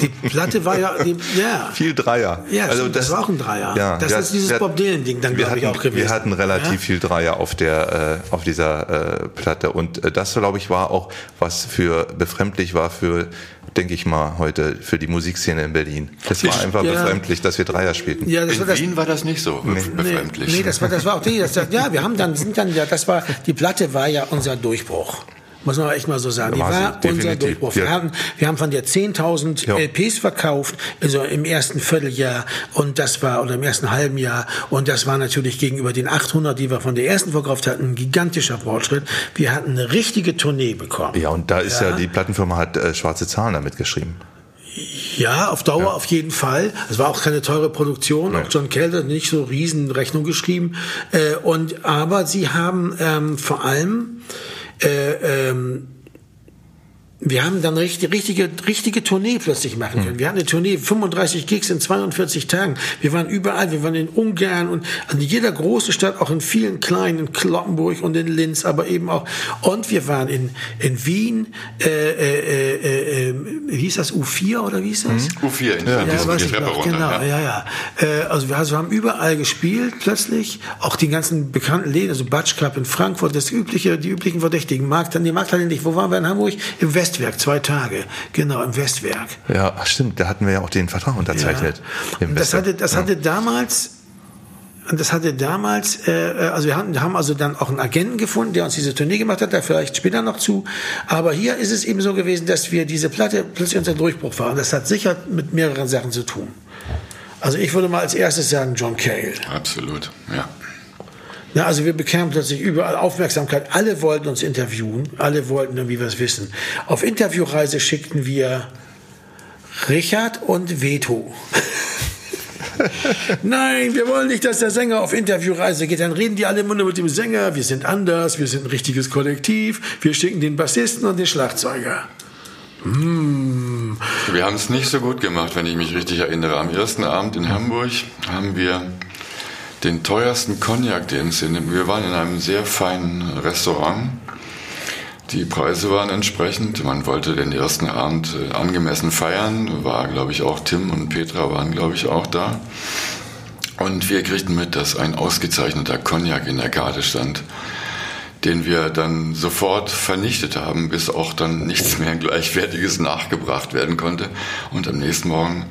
Die Platte war ja, die, ja. Viel Dreier. Ja, also das, das war auch ein Dreier. Ja, das ist dieses Bob Dylan-Ding dann, glaube ich, auch gewesen. Wir hatten relativ ja? viel Dreier auf der, äh, auf dieser äh, Platte. Und äh, das, glaube ich, war auch, was für befremdlich war für, denke ich mal, heute für die Musikszene in Berlin. Das war einfach ja. befremdlich, dass wir Dreier spielten. Ja, das in war Wien war das nicht so nee. befremdlich. Nee, nee, das war, das war auch die, das, ja, wir haben dann, sind dann, ja, das war, die Platte war ja unser Durchbruch. Muss man echt mal so sagen. Die war unser Durchbruch. Wir, haben, wir haben von der 10.000 ja. LPs verkauft, also im ersten Vierteljahr und das war, oder im ersten halben Jahr und das war natürlich gegenüber den 800, die wir von der ersten verkauft hatten, ein gigantischer Fortschritt. Wir hatten eine richtige Tournee bekommen. Ja, und da ist ja, ja die Plattenfirma hat äh, schwarze Zahlen damit geschrieben. Ja, auf Dauer ja. auf jeden Fall. Es war auch keine teure Produktion. Nee. Auch John Kelder hat nicht so riesen Rechnung geschrieben. Äh, und aber sie haben ähm, vor allem äh, ähm, wir haben dann richtig, richtige, richtige Tournee plötzlich machen können. Wir hatten eine Tournee, 35 Gigs in 42 Tagen. Wir waren überall, wir waren in Ungarn und in jeder großen Stadt, auch in vielen kleinen, in Kloppenburg und in Linz, aber eben auch, und wir waren in, in Wien, äh, äh, äh, äh, wie hieß das, U4 oder wie hieß das? U4 in Ja, diesem weiß die ich noch, genau, ja. ja, ja. Äh, also wir also haben überall gespielt plötzlich, auch die ganzen bekannten Läden, also Batsch Club in Frankfurt, das übliche, die üblichen Verdächtigen, Markt, nee, Markthalle nicht, wo waren wir in Hamburg? Im Westwerk, zwei Tage, genau, im Westwerk. Ja, stimmt, da hatten wir ja auch den Vertrag unterzeichnet. Ja. Das hatte, das Ja. hatte damals, und das hatte damals, äh, also wir haben, wir haben also dann auch einen Agenten gefunden, der uns diese Tournee gemacht hat, da vielleicht später noch zu. Aber hier ist es eben so gewesen, dass wir diese Platte plötzlich unser Durchbruch waren. Das hat sicher mit mehreren Sachen zu tun. Also ich würde mal als erstes sagen John Cale. Absolut, ja. Na, also wir bekamen plötzlich überall Aufmerksamkeit. Alle wollten uns interviewen. Alle wollten irgendwie was wissen. Auf Interviewreise schickten wir Richard und Veto. Nein, wir wollen nicht, dass der Sänger auf Interviewreise geht. Dann reden die alle immer nur mit dem Sänger. Wir sind anders, wir sind ein richtiges Kollektiv. Wir schicken den Bassisten und den Schlagzeuger. Wir haben es nicht so gut gemacht, wenn ich mich richtig erinnere. Am ersten Abend in Hamburg haben wir den teuersten Cognac, den es in Wir waren in einem sehr feinen Restaurant. Die Preise waren entsprechend. Man wollte den ersten Abend äh, angemessen feiern. War, glaube ich, auch Tim und Petra waren, glaube ich, auch da. Und wir kriegten mit, dass ein ausgezeichneter Cognac in der Karte stand, den wir dann sofort vernichtet haben, bis auch dann nichts mehr Gleichwertiges nachgebracht werden konnte. Und am nächsten Morgen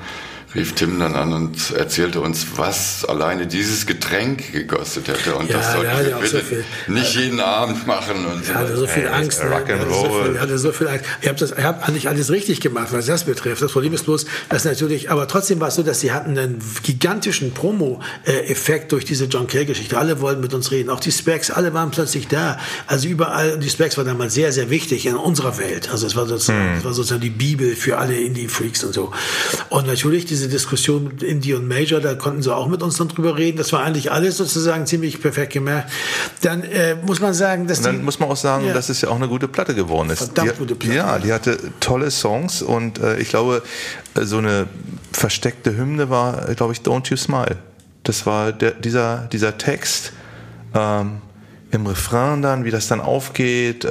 rief Tim dann an und erzählte uns, was alleine dieses Getränk gekostet hätte. Und Ja, das hatte wir auch so bitte viel. nicht jeden Abend machen. Und so Er hatte so viel Ey, Angst. ne? Er hatte so viel- er hatte so viel Angst. Ihr habt, das, ihr habt eigentlich alles richtig gemacht, was das betrifft. Das Problem ist bloß, dass natürlich, aber trotzdem war es so, dass sie hatten einen gigantischen Promo-Effekt durch diese John Cale-Geschichte. Alle wollten mit uns reden. Auch die Specs, alle waren plötzlich da. Also überall, und die Specs war damals sehr, sehr wichtig in unserer Welt. Also es war sozusagen, es war sozusagen die Bibel für alle Indie-Freaks und so. Und natürlich diese Diskussion mit Indie und Major, da konnten sie auch mit uns dann drüber reden. Das war eigentlich alles sozusagen ziemlich perfekt gemerkt. Dann äh, muss man sagen, dass Und dann die, muss man auch sagen, Ja. dass es ja auch eine gute Platte geworden ist. Verdammt die, gute Platte. Ja, die hatte tolle Songs und äh, ich glaube, äh, so eine versteckte Hymne war, äh, glaube ich, Don't You Smile. Das war der, dieser, dieser Text ähm, im Refrain dann, wie das dann aufgeht, äh,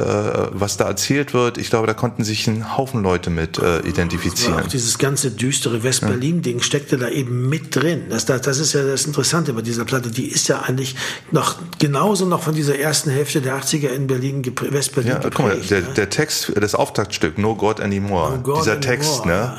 was da erzählt wird. Ich glaube, da konnten sich ein Haufen Leute mit äh, identifizieren. auch dieses ganze düstere West-Berlin-Ding steckte da eben mit drin. Das, das, das ist ja das Interessante bei dieser Platte. Die ist ja eigentlich noch genauso noch von dieser ersten Hälfte der 80er in Berlin, West-Berlin Ja, guck mal, geprägt. der, ne? der Text, das Auftaktstück, No God Anymore, No God dieser Anymore, Text, ne?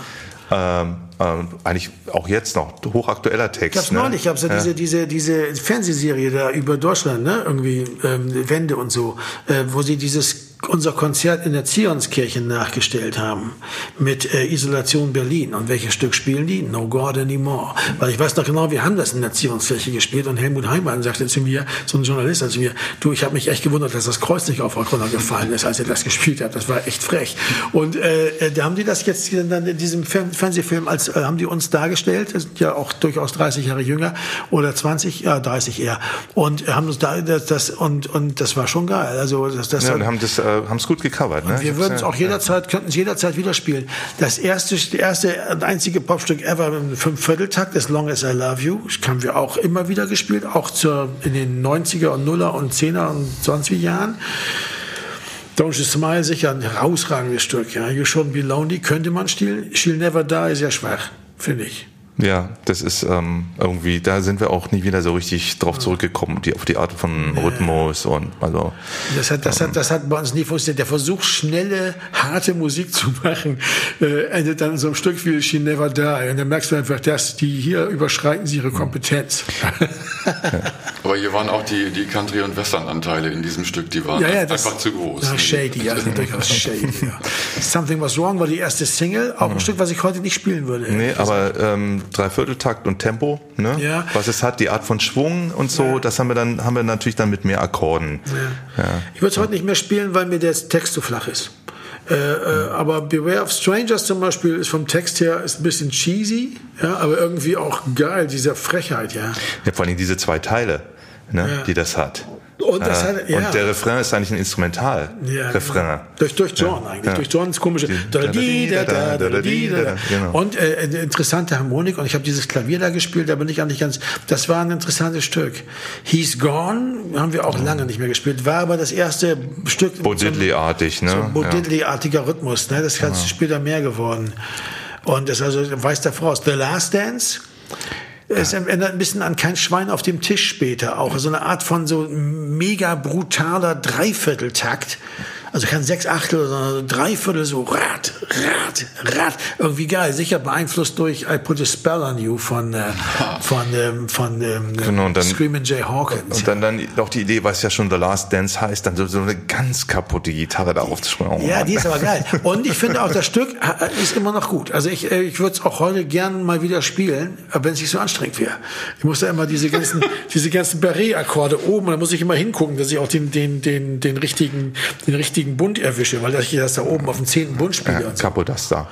Ähm, ähm, eigentlich auch jetzt noch, hochaktueller Text. Gab's ne? neulich, gab's ja, diese, diese, diese Fernsehserie da über Deutschland, ne, irgendwie, ähm, Wende und so, äh, wo sie dieses, unser Konzert in der Zionskirche nachgestellt haben, mit äh, Isolation Berlin. Und welches Stück spielen die? No God Anymore. Weil ich weiß noch genau, wir haben das in der Zionskirche gespielt und Helmut Heimann sagte zu mir, so ein Journalist, also mir, du, ich habe mich echt gewundert, dass das Kreuz nicht auf Rockroller gefallen ist, als ihr das gespielt habt. Das war echt frech. Und äh, äh, da haben die das jetzt dann in diesem Fer- Fernsehfilm als äh, haben die uns dargestellt, das sind ja auch durchaus 30 Jahre jünger oder 20, ja 30 eher und haben uns da das, das und und das war schon geil. Also das das Ja, und haben das, äh, haben es gut gecovert. Ne? Wir würden es auch jederzeit, könnten es jederzeit wieder spielen. Das erste, das erste und einzige Popstück ever im Fünfvierteltakt, As Long As I Love You, haben wir auch immer wieder gespielt, auch zur, in den 90er und Nuller und 10er und sonst wie Jahren. Don't You Smile, sicher ein herausragendes Stück. Ja. You Shouldn't Be Lonely könnte man spielen. She'll Never Die ist ja schwach, finde ich. Ja, das ist ähm, irgendwie, da sind wir auch nie wieder so richtig drauf zurückgekommen, die, auf die Art von Rhythmus und also. Das hat, das, hat, das hat bei uns nie funktioniert. Der Versuch, schnelle, harte Musik zu machen, äh, endet dann in so einem Stück wie She Never Die. Und dann merkst du einfach, dass die hier überschreiten sie ihre Kompetenz. Aber hier waren auch die, die Country- und Western-Anteile in diesem Stück, die waren ja, ja, das, einfach zu groß. Ja, shady, also durchaus shady. Ja. Something Was Wrong war die erste Single, auch ein Stück, was ich heute nicht spielen würde. Nee, aber ähm, Dreivierteltakt und Tempo, ne? Ja. Was es hat, die Art von Schwung und so, das haben wir dann, haben wir natürlich dann mit mehr Akkorden. Ja. Ich würde es heute nicht mehr spielen, weil mir der Text zu flach ist. Äh, äh, aber Beware of Strangers zum Beispiel ist vom Text her ist ein bisschen cheesy, ja, aber irgendwie auch geil, dieser Frechheit, ja. Ja, vor allem diese zwei Teile, ne, Ja. die das hat. Und, das Äh, hat, ja. und der Refrain ist eigentlich ein Instrumental. Ja, Refrain. genau. Durch, durch John eigentlich. Ja. Durch Johns komische. Genau. Und äh, interessante Harmonik. Und ich habe dieses Klavier da gespielt, da bin ich eigentlich ganz. Das war ein interessantes Stück. He's Gone haben wir auch lange nicht mehr gespielt. War aber das erste Stück. Bo Diddley-artig, ne? So Ja. Bo Diddley-artiger Rhythmus. Ne? Das ist später mehr geworden. Und das also weiß der voraus. The Last Dance. Es erinnert ein bisschen an kein Schwein auf dem Tisch später auch. So eine Art von so mega brutaler Dreivierteltakt. Also kein Sechs Achtel, sondern Dreiviertel so Rad, Rad, Rad. Irgendwie geil. Sicher beeinflusst durch I Put a Spell on You von, äh, von, ähm, von ähm, Genau, dann- Screamin' Jay Hawkins. Und dann, dann auch die Idee, was ja schon The Last Dance heißt, dann so, so eine ganz kaputte Gitarre da aufzuspielen. Oh Ja, die ist aber geil. Und ich finde auch, das Stück äh, ist immer noch gut. Also ich, äh, ich würde es auch heute gern mal wieder spielen, wenn es nicht so anstrengend wäre. Ich muss da immer diese ganzen, diese ganzen Barré-Akkorde oben, da muss ich immer hingucken, dass ich auch den, den, den, den richtigen, den richtigen Bund erwische, weil ich das da oben auf dem zehnten Bund spiele so. Capo das da.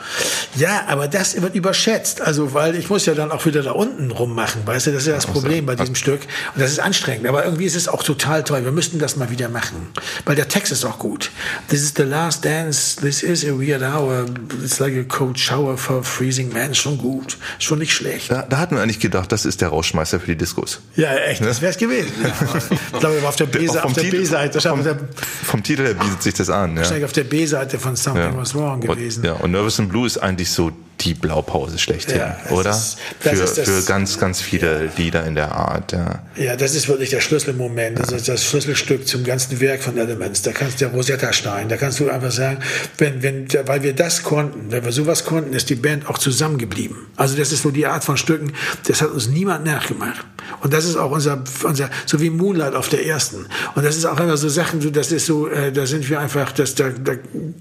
Ja, aber das wird überschätzt. Also, weil ich muss ja dann auch wieder da unten rummachen, weißt du, das ist ja das Problem bei diesem Stück. Und das ist anstrengend. Aber irgendwie ist es auch total toll. Wir müssten das mal wieder machen. Weil der Text ist auch gut. This is the last dance. This is a weird hour. It's like a cold shower for freezing man. Schon gut. Schon nicht schlecht. Da, da hatten wir eigentlich gedacht, das ist der Rauschmeister für die Diskos. Ja, echt. Das wäre es gewesen. Ja. Ich glaube, er war auf der B-Seite. Vom, der- vom Titel her bietet sich das an. Ja. wahrscheinlich auf der B-Seite von Something Ja. Was Wrong gewesen. Und, ja, und Nervous and Blue ist eigentlich so die Blaupause schlechthin, Ja, das oder? ist- das für, ist das- für ganz, ganz viele Lieder in der Art. Ja. Ja, das ist wirklich der Schlüsselmoment. Das ist das Schlüsselstück zum ganzen Werk von Elements. Da kannst du der Rosetta Stein, da kannst du einfach sagen, wenn, wenn, weil wir das konnten, wenn wir sowas konnten, ist die Band auch zusammengeblieben. Also das ist so die Art von Stücken, das hat uns niemand nachgemacht. Und das ist auch unser, unser, so wie Moonlight auf der ersten. Und das ist auch immer so Sachen, so, das ist so, äh, da sind wir einfach, das, da, da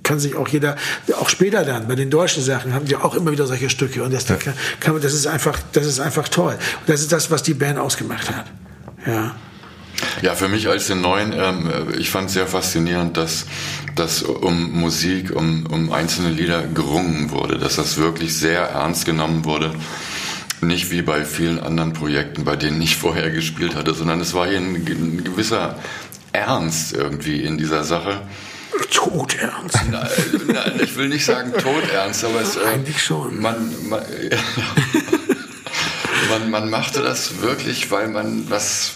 kann sich auch jeder, auch später dann, bei den deutschen Sachen haben wir auch immer wieder solche Stücke. Und das, da kann, das ist einfach, das ist einfach toll. Und das ist das, was die Band ausgemacht hat. Ja. Ja, für mich als den Neuen, ähm, ich fand es sehr faszinierend, dass, dass um Musik, um, um einzelne Lieder gerungen wurde, dass das wirklich sehr ernst genommen wurde. Nicht wie bei vielen anderen Projekten, bei denen ich vorher gespielt hatte, sondern es war hier ein, ein gewisser Ernst irgendwie in dieser Sache. Todernst. Na, na, ich will nicht sagen todernst, aber es, äh, Eigentlich schon. Man, man, man, man machte das wirklich, weil man was,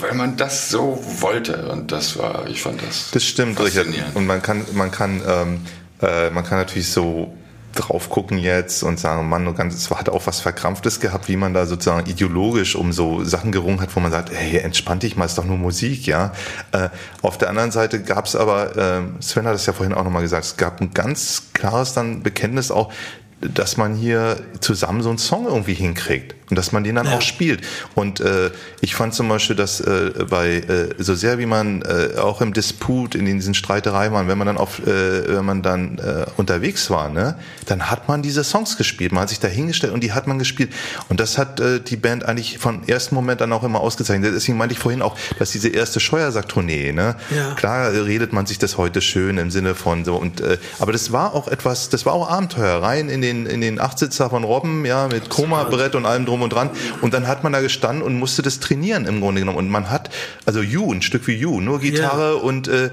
weil man das so wollte und das war, ich fand das. Das stimmt, Richard. Und man kann, man kann, ähm, äh, man kann natürlich so drauf gucken jetzt und sagen, Mann, du ganz, es hat auch was Verkrampftes gehabt, wie man da sozusagen ideologisch um so Sachen gerungen hat, wo man sagt, hey, entspann dich mal, ist doch nur Musik, ja. Äh, auf der anderen Seite gab es aber, äh, Sven hat es ja vorhin auch nochmal gesagt, es gab ein ganz klares dann Bekenntnis auch, dass man hier zusammen so einen Song irgendwie hinkriegt und dass man den dann Ja. auch spielt. Und äh, ich fand zum Beispiel, dass äh, bei äh, so sehr wie man äh, auch im Disput in diesen Streitereien war, wenn man dann auf, äh, wenn man dann äh, unterwegs war, ne, dann hat man diese Songs gespielt. Man hat sich da hingestellt und die hat man gespielt. Und das hat äh, die Band eigentlich von ersten Moment dann auch immer ausgezeichnet. Deswegen meinte ich vorhin auch, dass diese erste Scheuersack-Tournee, ne, Ja. klar redet man sich das heute schön im Sinne von so und äh, aber das war auch etwas, das war auch Abenteuer rein in den in den Achtsitzer von Robben, ja, mit Koma-Brett und allem drum und dran und dann hat man da gestanden und musste das trainieren im Grunde genommen und man hat also You, ein Stück wie You, nur Gitarre und äh, äh,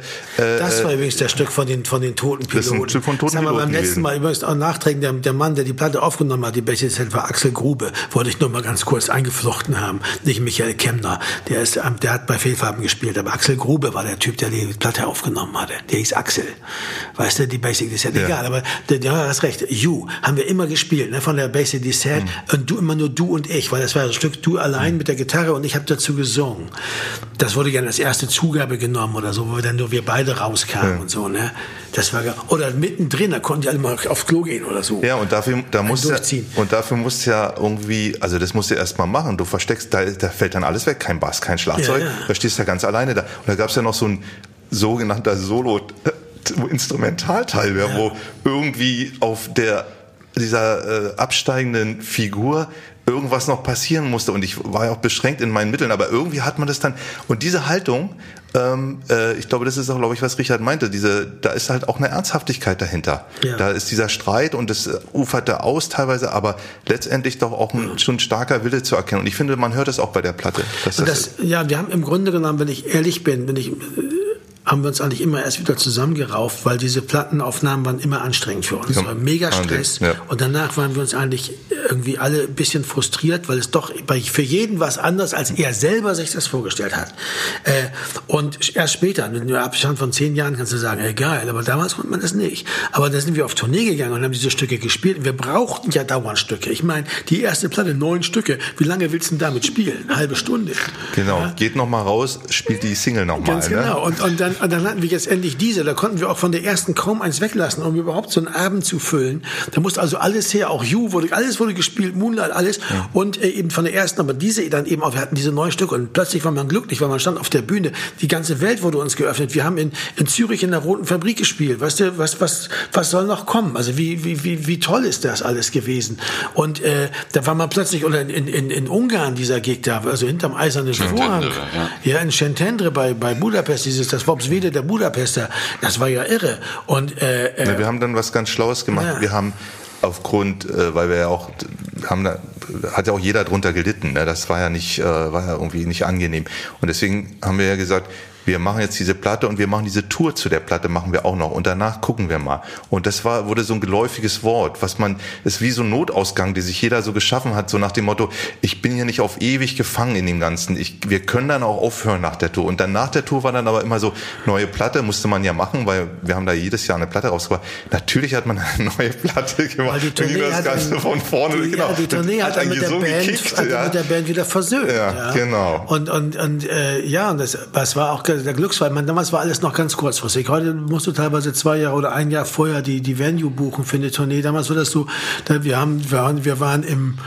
Das war übrigens der Stück von den, von den toten Piloten. ist ein Stück von toten das haben wir beim letzten gewesen. Mal übrigens auch nachträgen, der, der Mann, der die Platte aufgenommen hat, die Bäche war Axel Grube. Wollte ich nur mal ganz kurz eingeflochten haben. Nicht Michael Kemner. Der ist, ähm, der hat bei Fehlfarben gespielt. Aber Axel Grube war der Typ, der die Platte aufgenommen hatte. Der hieß Axel. Weißt du, die Basic, ist ja, egal. Aber der hast recht. You haben wir immer gespielt, ne, von der Basic, Sad. Mhm. Und du immer nur du und ich, weil das war ein Stück du allein mit der Gitarre und ich habe dazu gesungen. Das wurde gerne als erste Zugabe genommen oder so, wo wir dann nur wir beide rauskamen und so, ne. Das war, oder mittendrin, da konnten die alle mal aufs Klo gehen oder so. Ja, und dafür, da musst ja, und dafür musst du ja irgendwie, also das musst du erst mal machen. Du versteckst, da, da fällt dann alles weg, kein Bass, kein Schlagzeug, Ja, ja. da stehst du ja ganz alleine da. Und da gab's ja noch so ein sogenannter Solo-Instrumentalteil, ja. wo irgendwie auf der dieser äh, absteigenden Figur irgendwas noch passieren musste und ich war ja auch beschränkt in meinen Mitteln, aber irgendwie hat man das dann und diese Haltung, ähm, äh, ich glaube, das ist auch, glaube ich, was Richard meinte, diese, da ist halt auch eine Ernsthaftigkeit dahinter. Ja. Da ist dieser Streit und das äh, uferte aus teilweise, aber letztendlich doch auch ein, schon starker Wille zu erkennen und ich finde, man hört das auch bei der Platte. das, ja, wir haben im Grunde genommen, wenn ich ehrlich bin, wenn ich, äh, haben wir uns eigentlich immer erst wieder zusammengerauft, weil diese Plattenaufnahmen waren immer anstrengend für uns. Ja, war mega Stress. ja. Und danach waren wir uns eigentlich irgendwie alle ein bisschen frustriert, weil es doch bei, für jeden was anderes, als er selber sich das vorgestellt hat. Äh, und erst später, mit einem Abstand von zehn Jahren, kannst du sagen, ey, geil, aber damals konnte man das nicht. Aber da sind wir auf Tournee gegangen und haben diese Stücke gespielt. Wir brauchten ja dauernd Stücke. Ich meine, die erste Platte, neun Stücke. Wie lange willst du denn damit spielen? Eine halbe Stunde. Genau, Ja? geht noch mal raus, spielt die Single noch mal. Ganz genau. Ne? Und, und, dann, und dann hatten wir jetzt endlich diese. Da konnten wir auch von der ersten kaum eins weglassen, um überhaupt so einen Abend zu füllen. Da musste also alles her. Auch You wurde, alles wurde gespielt, Moonlight, alles. Und äh, eben von der ersten, aber diese dann eben auch, wir hatten diese neun Stück und plötzlich war man glücklich, weil man stand auf der Bühne. Die ganze Welt wurde uns geöffnet. Wir haben in, in Zürich in der Roten Fabrik gespielt. Weißt du, was, was, was soll noch kommen? Also wie, wie, wie, wie toll ist das alles gewesen? Und äh, da war man plötzlich, oder in, in, in Ungarn dieser Gig da, also hinterm eisernen Vorhang. Ja. Ja, in Szentendre bei, bei Budapest, dieses, das Worpswede der Budapester, das war ja irre. Und, äh, äh, Ne, wir haben dann was ganz Schlaues gemacht. Ja. Wir haben aufgrund, äh, weil wir ja auch, haben da, hat ja auch jeder drunter gelitten. Ne? Das war ja nicht, äh, war ja irgendwie nicht angenehm. Und deswegen haben wir ja gesagt, wir machen jetzt diese Platte und wir machen diese Tour zu der Platte machen wir auch noch und danach gucken wir mal. Und das war, wurde so ein geläufiges Wort, was man, ist wie so ein Notausgang, die sich jeder so geschaffen hat, so nach dem Motto, ich bin hier nicht auf ewig gefangen in dem Ganzen. Ich, wir können dann auch aufhören nach der Tour. Und dann nach der Tour war dann aber immer so, neue Platte musste man ja machen, weil wir haben da jedes Jahr eine Platte rausgebracht. Natürlich hat man eine neue Platte gemacht. weil die Tournee das hat, Ganze dann- von vorne, die, genau. ja, die Tournee hat, dann mit der, so Band, gekickt, hat ja. mit der Band wieder versöhnt. Ja, genau. Und, und, und äh, ja, und das, das war auch der Glücksfall. Man, damals war alles noch ganz kurzfristig. Heute musst du teilweise zwei Jahre oder ein Jahr vorher die, die Venue buchen für eine Tournee. Damals war das so, da, wir, haben, wir, waren, wir waren im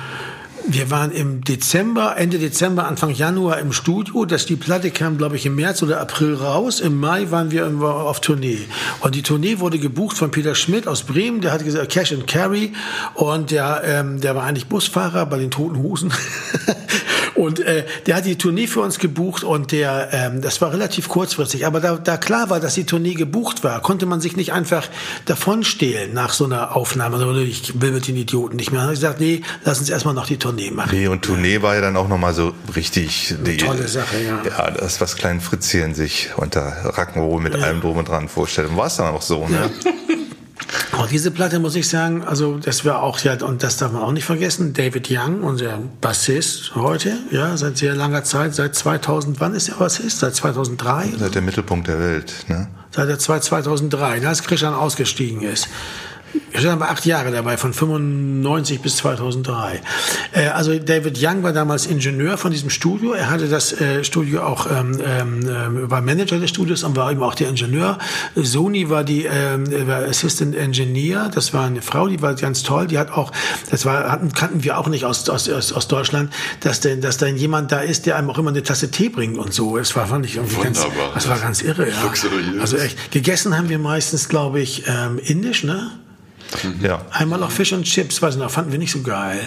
wir waren im Dezember, Ende Dezember, Anfang Januar im Studio. Das, die Platte kam, glaube ich, im März oder April raus. Im Mai waren wir auf Tournee. Und die Tournee wurde gebucht von Peter Schmidt aus Bremen. Der hat gesagt, Cash and Carry. Und der, ähm, der war eigentlich Busfahrer bei den Toten Hosen. Und äh, der hat die Tournee für uns gebucht und der, ähm, das war relativ kurzfristig. Aber da, da klar war, dass die Tournee gebucht war, konnte man sich nicht einfach davonstehlen nach so einer Aufnahme. Also, ich will mit den Idioten nicht mehr. Dann habe ich gesagt, nee, lass uns erstmal noch die Tournee machen. Nee, und Tournee war ja dann auch nochmal so richtig die tolle Sache, ja. Ja, das, was Klein Fritzchen sich unter Rock'n'Roll mit allem drum und dran vorstellt. Und war es dann auch so, ne? Und diese Platte muss ich sagen, also das war auch ja und das darf man auch nicht vergessen. David Young, unser Bassist heute, ja seit sehr langer Zeit, seit 2000, wann ist er Bassist? Seit 2003? Seid der Mittelpunkt der Welt, ne? Seit der 2003, als Christian ausgestiegen ist. Christian war acht Jahre dabei, von 95 bis 2003. Äh, also David Young war damals Ingenieur von diesem Studio. Er hatte das äh, Studio auch, ähm, ähm, war Manager des Studios und war eben auch der Ingenieur. Sony war die ähm, war Assistant Engineer. Das war eine Frau, die war ganz toll. Die hat auch, das war, hatten, kannten wir auch nicht aus, aus, aus, Deutschland, dass denn, dass dann jemand da ist, der einem auch immer eine Tasse Tee bringt und so. Das war, fand ich irgendwie ganz, das war ganz irre, ja. Also echt, gegessen haben wir meistens, glaube ich, ähm, indisch, ne? Ja. Einmal auch Fish und Chips, weiß ich noch, fanden wir nicht so geil.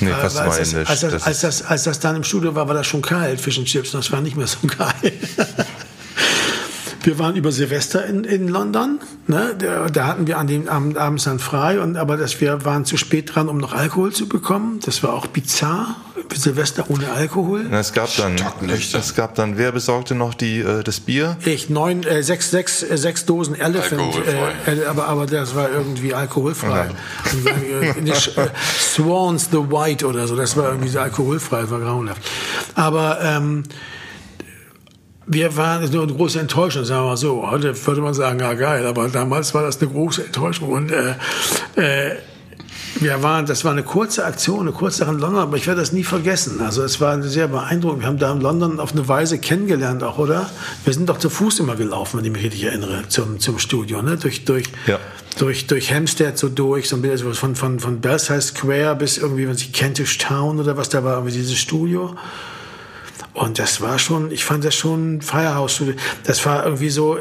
Nee, Weil- fast weil als, das, als, das, Das als, das, als das dann im Studio war, war das schon kalt, Fish und Chips, und das war nicht mehr so geil. Wir waren über Silvester in, in London, ne? da, da hatten wir an dem Abend abends dann frei, und, aber das, wir waren zu spät dran, um noch Alkohol zu bekommen. Das war auch bizarr, Silvester ohne Alkohol. Na, es gab dann, es gab dann, wer besorgte noch die, äh, das Bier? Ich neun, äh, sechs, sechs, äh, sechs Dosen Elephant, äh, aber, aber das war irgendwie alkoholfrei. Und, äh, nicht, äh, Swans the White oder so, das war irgendwie so alkoholfrei, das war grauenhaft. Aber ähm, wir waren nur eine große Enttäuschung, sagen wir mal so. Heute würde man sagen, ja geil, aber damals war das eine große Enttäuschung und äh, äh, wir waren, das war eine kurze Aktion, eine kurze Sache in London, aber ich werde das nie vergessen. Also es war sehr beeindruckend. Wir haben da in London auf eine Weise kennengelernt auch, oder? Wir sind doch zu Fuß immer gelaufen, wenn ich mich richtig erinnere, zum, zum Studio, ne? Durch, durch, Ja. durch, durch Hampstead so durch, so ein bisschen also von, von, von Belsize Square bis irgendwie, wenn sich Kentish Town oder was da war, irgendwie dieses Studio. Und das war schon, ich fand das schon Firehouse. Das war irgendwie so,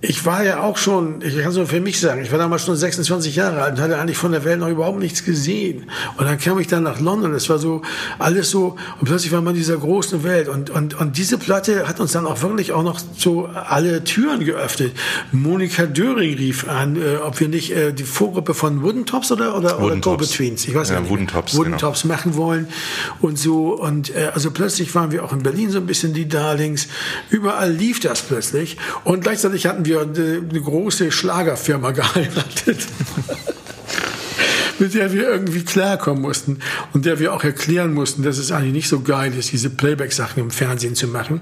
ich war ja auch schon, ich kann es nur für mich sagen, ich war damals schon 26 Jahre alt und hatte eigentlich von der Welt noch überhaupt nichts gesehen. Und dann kam ich dann nach London, es war so alles so, und plötzlich war man in dieser großen Welt. Und, und, und diese Platte hat uns dann auch wirklich auch noch so alle Türen geöffnet. Monika Döring rief an, äh, ob wir nicht äh, die Vorgruppe von Wooden Tops oder, oder, Wooden oder. Go-Betweens, ich weiß Ja, nicht. Wooden Tops, Wooden genau. Tops machen wollen und so. Und äh, also plötzlich waren wir auch in Berlin so ein bisschen die Darlings. Überall lief das plötzlich. Und gleichzeitig hatten wir eine, eine große Schlagerfirma geheiratet. mit der wir irgendwie klarkommen mussten und der wir auch erklären mussten, dass es eigentlich nicht so geil ist, diese Playback-Sachen im Fernsehen zu machen.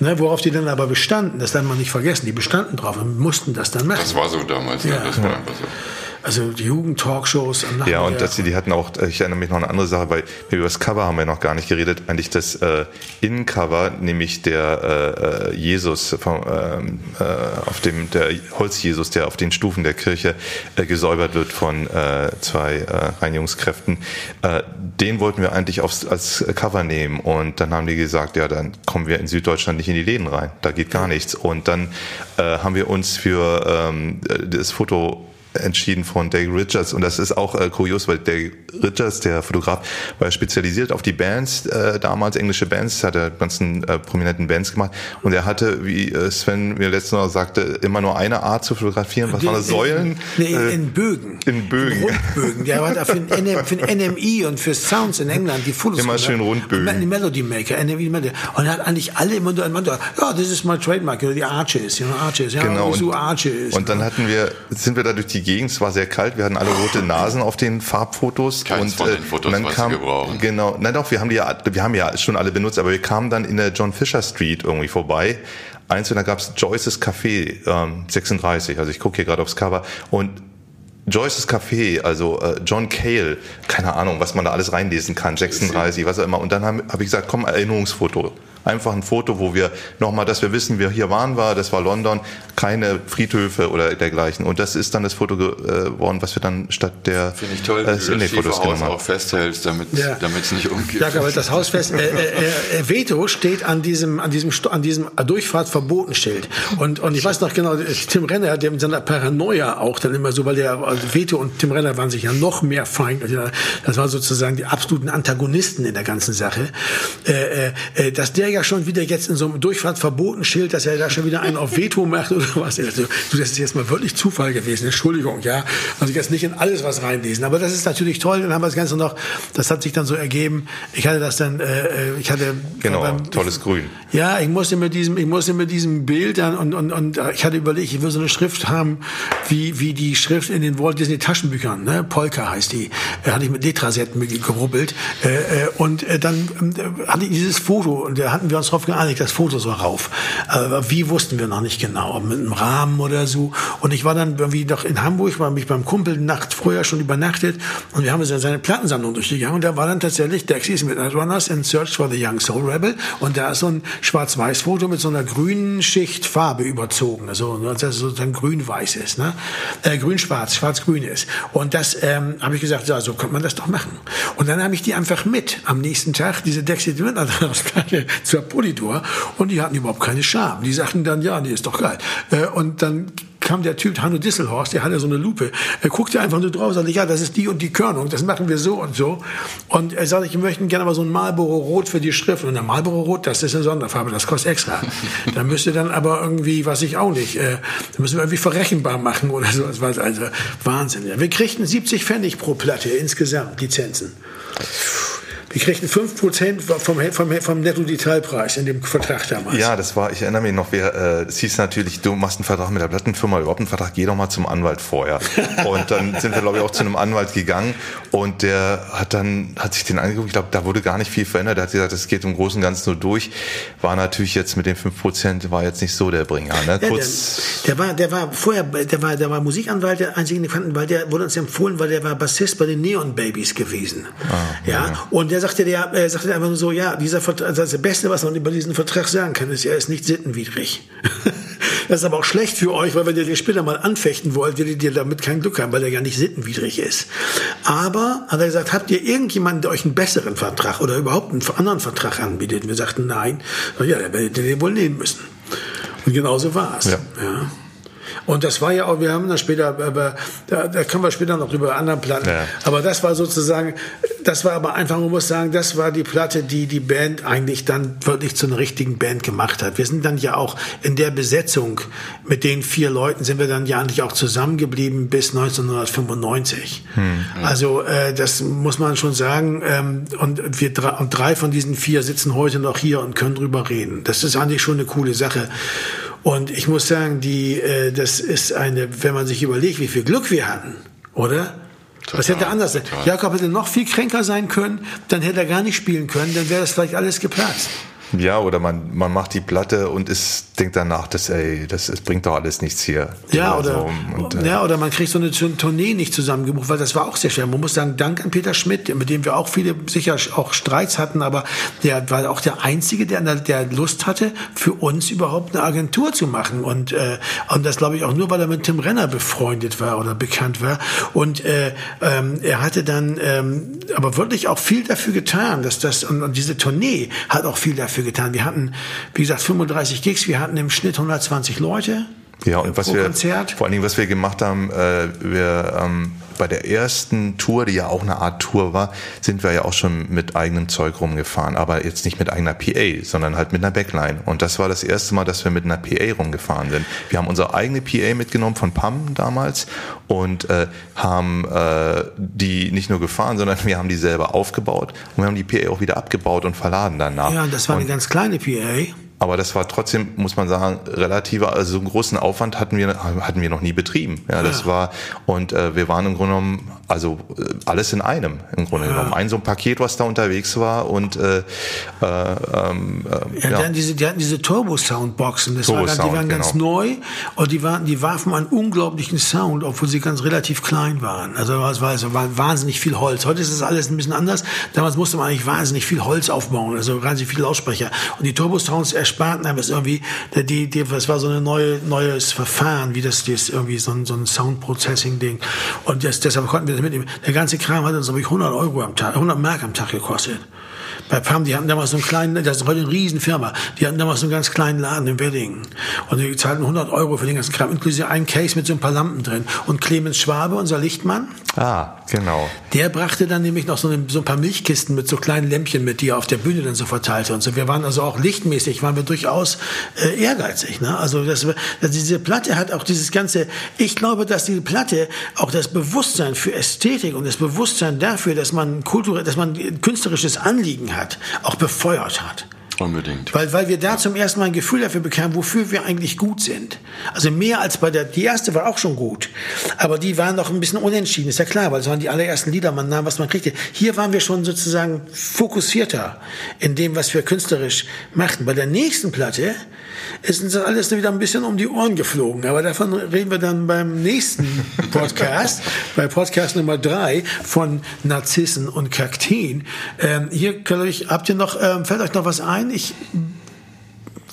Ne, worauf die dann aber bestanden, das darf man nicht vergessen, die bestanden drauf und mussten das dann machen. Das war so damals, Ja. ja. das war einfach so. Also die Jugendtalkshows am Ja, und sie, die hatten auch, ich erinnere mich noch an eine andere Sache, weil über das Cover haben wir noch gar nicht geredet. Eigentlich das äh, Innencover, nämlich der äh, Jesus vom, ähm, äh, auf dem der Holz-Jesus, der auf den Stufen der Kirche äh, gesäubert wird von äh, zwei äh, Reinigungskräften. Äh, den wollten wir eigentlich aufs, als Cover nehmen und dann haben die gesagt, ja, dann kommen wir in Süddeutschland nicht in die Läden rein. Da geht gar nichts. Und dann äh, haben wir uns für ähm, das Foto entschieden von Dave Richards und das ist auch äh, kurios, weil Dave Richards, der Fotograf, war spezialisiert auf die Bands, äh, damals englische Bands, hat er ganzen äh, prominenten Bands gemacht und er hatte, wie äh, Sven mir letztes Mal sagte, immer nur eine Art zu fotografieren, was waren das, Säulen? Nee, Äh, in Bögen. in Bögen. Rundbögen. Der hat für den, für den NMI und für Sounds in England die Fotos Immer schön Rundbögen. Und Die Melody Maker, NMI Melody. Und er hat eigentlich alle immer nur, nur ja, das ist mein Trademark, die Arches, you know, Arches, ja, Genau. Und, Arches. und dann hatten wir, sind wir da durch die Gegend, es war sehr kalt, wir hatten alle rote Nasen auf den Farbfotos. Keins und, von den äh, Fotos und dann kam, gebrauchen. Genau, nein doch, wir haben die ja, wir haben ja schon alle benutzt, aber wir kamen dann in der John Fisher Street irgendwie vorbei. Eins und da gab's Joyce's Café ähm, 36, also ich gucke hier gerade aufs Cover und Joyce's Café, also äh, John Cale, keine Ahnung, was man da alles reinlesen kann, 36, was auch immer. Und dann habe hab ich gesagt, komm, Erinnerungsfoto. Einfach ein Foto, wo wir nochmal, dass wir wissen, wer hier waren wir, das war London, keine Friedhöfe oder dergleichen. Und das ist dann das Foto geworden, was wir dann statt der Finde ich toll, äh, wie du das Haus auch festhältst, damit Ja. es nicht umgeht. Ja, aber das Hausfest, äh, äh, äh, Veto steht an diesem, an diesem, an diesem Durchfahrtverbotenschild. Und, und ich weiß noch genau, Tim Renner hat in seiner Paranoia auch dann immer so, weil der also Veto und Tim Renner waren sich ja noch mehr Feind. Also Das waren sozusagen die absoluten Antagonisten in der ganzen Sache. Äh, äh, dass der ja schon wieder jetzt in so einem Durchfahrtverbotenschild, dass er da schon wieder einen auf Veto macht oder was. Also, du, das ist jetzt mal wirklich Zufall gewesen. Entschuldigung, ja. Also jetzt nicht in alles was reinlesen. Aber das ist natürlich toll. Dann haben wir das Ganze noch, das hat sich dann so ergeben. Ich hatte das dann, äh, ich hatte Genau, beim- tolles Grün. ja, ich musste mit diesem, ich musste mit diesem Bild dann und, und, und äh, ich hatte überlegt, ich will so eine Schrift haben, wie, wie die Schrift in den Walt Disney Taschenbüchern, ne? Polka heißt die. Da hatte ich mit Letrasetten gerubbelt. Äh, äh, und äh, dann äh, hatte ich dieses Foto und da hatten wir uns darauf geeinigt, das Foto so rauf. Aber wie wussten wir noch nicht genau, mit einem Rahmen oder so. Und ich war dann irgendwie noch in Hamburg, war mich beim Kumpel Nacht vorher schon übernachtet und wir haben so seine Plattensammlung durchgegangen und da war dann tatsächlich Dexys Midnight Runners in Search for the Young Soul Rebel und da ist so ein Schwarz-Weiß-Foto mit so einer grünen Schicht Farbe überzogen, also das sozusagen grün-weiß ist, ne? Äh, grün-schwarz, schwarz-grün ist. Und das ähm, habe ich gesagt, ja, so könnte man das doch machen. Und dann habe ich die einfach mit am nächsten Tag, diese Dexys Midnight Runners Platte zur Polydor und die hatten überhaupt keine Scham. Die sagten dann, ja, nee, ist doch geil. Äh, und dann kam der Typ, Hanno Disselhorst, der hatte so eine Lupe. Er guckte einfach nur drauf und sagte, ja, das ist die und die Körnung, das machen wir so und so. Und er sagte, ich möchte gerne aber so ein Marlboro Rot für die Schrift. Und der Marlboro Rot, das ist eine Sonderfarbe, das kostet extra. da müsste dann aber irgendwie, was ich auch nicht, äh, da müssen wir irgendwie verrechenbar machen oder so. Das war also Wahnsinn. Wir kriegten 70 Pfennig pro Platte insgesamt, Lizenzen. Wir kriegten 5% vom, vom, vom Netto-Detailpreis in dem Vertrag damals. Ja, das war, ich erinnere mich noch, wer, äh, es hieß natürlich, du machst einen Vertrag mit der Plattenfirma, überhaupt einen Vertrag, geh doch mal zum Anwalt vorher. Und dann sind wir, glaube ich, auch zu einem Anwalt gegangen und der hat dann, hat sich den angeguckt, ich glaube, da wurde gar nicht viel verändert, er hat gesagt, es geht im Großen und Ganzen nur durch, war natürlich jetzt mit den 5%, war jetzt nicht so der Bringer, ne? Ja, Kurz, der, der war, der war vorher, der war, der war Musikanwalt, der einzige, den kannten, weil der wurde uns empfohlen, weil der war Bassist bei den Neon Babies gewesen. Ah, ja, und der sagte, der, er sagte einfach nur so, ja, dieser Vertrag, das Beste, was man über diesen Vertrag sagen kann, ist, er ist nicht sittenwidrig. das ist aber auch schlecht für euch, weil wenn ihr den später mal anfechten wollt, werdet ihr damit kein Glück haben, weil er ja nicht sittenwidrig ist. Aber, hat er gesagt, habt ihr irgendjemanden, der euch einen besseren Vertrag oder überhaupt einen anderen Vertrag anbietet? Und wir sagten, nein. Ja, der werdet ihr den wohl nehmen müssen. Und genauso war es. Ja. ja. Und das war ja auch, wir haben da später, aber da, da können wir später noch drüber anderen Platten. Ja. Aber das war sozusagen, das war aber einfach, man muss sagen, das war die Platte, die die Band eigentlich dann wirklich zu einer richtigen Band gemacht hat. Wir sind dann ja auch in der Besetzung mit den vier Leuten sind wir dann ja eigentlich auch zusammengeblieben bis 1995. Also äh, das muss man schon sagen. Ähm, und wir drei, und drei von diesen vier sitzen heute noch hier und können drüber reden. Das ist eigentlich schon eine coole Sache. Und ich muss sagen, die, äh, das ist eine, wenn man sich überlegt, wie viel Glück wir hatten, oder? Was Total, hätte anders sein? Jakob hätte noch viel kränker sein können, dann hätte er gar nicht spielen können, dann wäre das vielleicht alles geplatzt. Ja, oder man, man macht die Platte und ist, denkt danach, das, ey, das, das bringt doch alles nichts hier. Ja, oder. Und, äh, ja, oder man kriegt so eine Tournee nicht zusammengebucht, weil das war auch sehr schwer. Man muss sagen, Dank an Peter Schmidt, mit dem wir auch viele sicher auch Streits hatten, aber der war auch der Einzige, der, der Lust hatte, für uns überhaupt eine Agentur zu machen. Und, äh, und das glaube ich auch nur, weil er mit Tim Renner befreundet war oder bekannt war. Und äh, ähm, er hatte dann ähm, aber wirklich auch viel dafür getan, dass das, und, und diese Tournee hat auch viel dafür getan. Wir hatten, wie gesagt, 35 Gigs, wir hatten im Schnitt 120 Leute. Ja, und was pro wir, Konzert. vor allen Dingen, was wir gemacht haben, äh, wir, ähm, bei der ersten Tour, die ja auch eine Art Tour war, sind wir ja auch schon mit eigenem Zeug rumgefahren, aber jetzt nicht mit eigener PA, sondern halt mit einer Backline. Und das war das erste Mal, dass wir mit einer PA rumgefahren sind. Wir haben unsere eigene PA mitgenommen von PAM damals und äh, haben äh, die nicht nur gefahren, sondern wir haben die selber aufgebaut und wir haben die PA auch wieder abgebaut und verladen danach. Ja, das war eine und, ganz kleine PA. Aber das war trotzdem, muss man sagen, relativer, also so einen großen Aufwand hatten wir, hatten wir noch nie betrieben. Ja, das Ja. war, und äh, wir waren im Grunde genommen, also äh, alles in einem, im Grunde genommen. Ein so ein Paket, was da unterwegs war und äh, äh, ähm, äh, Ja, ja. Diese, die hatten diese Turbo-Soundboxen. Das war ganz, die waren ganz genau. neu und die, waren, die warfen einen unglaublichen Sound, obwohl sie ganz relativ klein waren. Also es war, es war wahnsinnig viel Holz. Heute ist das alles ein bisschen anders. Damals musste man eigentlich wahnsinnig viel Holz aufbauen, also wahnsinnig viele Lautsprecher. Und die Turbo-Sounds ersparten einem das irgendwie, die, die, das war so ein neue, neues Verfahren, wie das, das irgendwie so ein, so ein Sound-Processing-Ding. Und das, deshalb konnten wir das mitnehmen. Der ganze Kram hat uns, glaube ich, 100 Euro am Tag, 100 Mark am Tag gekostet. Bei PAM, die hatten damals so einen kleinen, das ist heute eine Riesenfirma, die hatten damals so einen ganz kleinen Laden in Wedding. Und die zahlten 100 Euro für den ganzen Kram, inklusive einen Case mit so ein paar Lampen drin. Und Clemens Schwabe, unser Lichtmann, Ah, genau. der brachte dann nämlich noch so, eine, so ein paar Milchkisten mit so kleinen Lämpchen mit, die er auf der Bühne dann so verteilte und so. Wir waren also auch lichtmäßig, waren wir durchaus äh, ehrgeizig. Ne? Also das, das, diese Platte hat auch dieses ganze, ich glaube, dass diese Platte auch das Bewusstsein für Ästhetik und das Bewusstsein dafür, dass man kulturell, dass man künstlerisches Anliegen hat, auch befeuert hat. Unbedingt. Weil, weil wir da zum ersten Mal ein Gefühl dafür bekamen, wofür wir eigentlich gut sind. Also mehr als bei der, die erste war auch schon gut. Aber die waren noch ein bisschen unentschieden, ist ja klar, weil es waren die allerersten Lieder, man nahm, was man kriegte. Hier waren wir schon sozusagen fokussierter in dem, was wir künstlerisch machten. Bei der nächsten Platte ist uns das alles wieder ein bisschen um die Ohren geflogen. Aber davon reden wir dann beim nächsten Podcast, bei Podcast Nummer drei von Narzissen und Kakteen. Ähm, hier könnt ihr euch, habt ihr noch, ähm, fällt euch noch was ein? Ich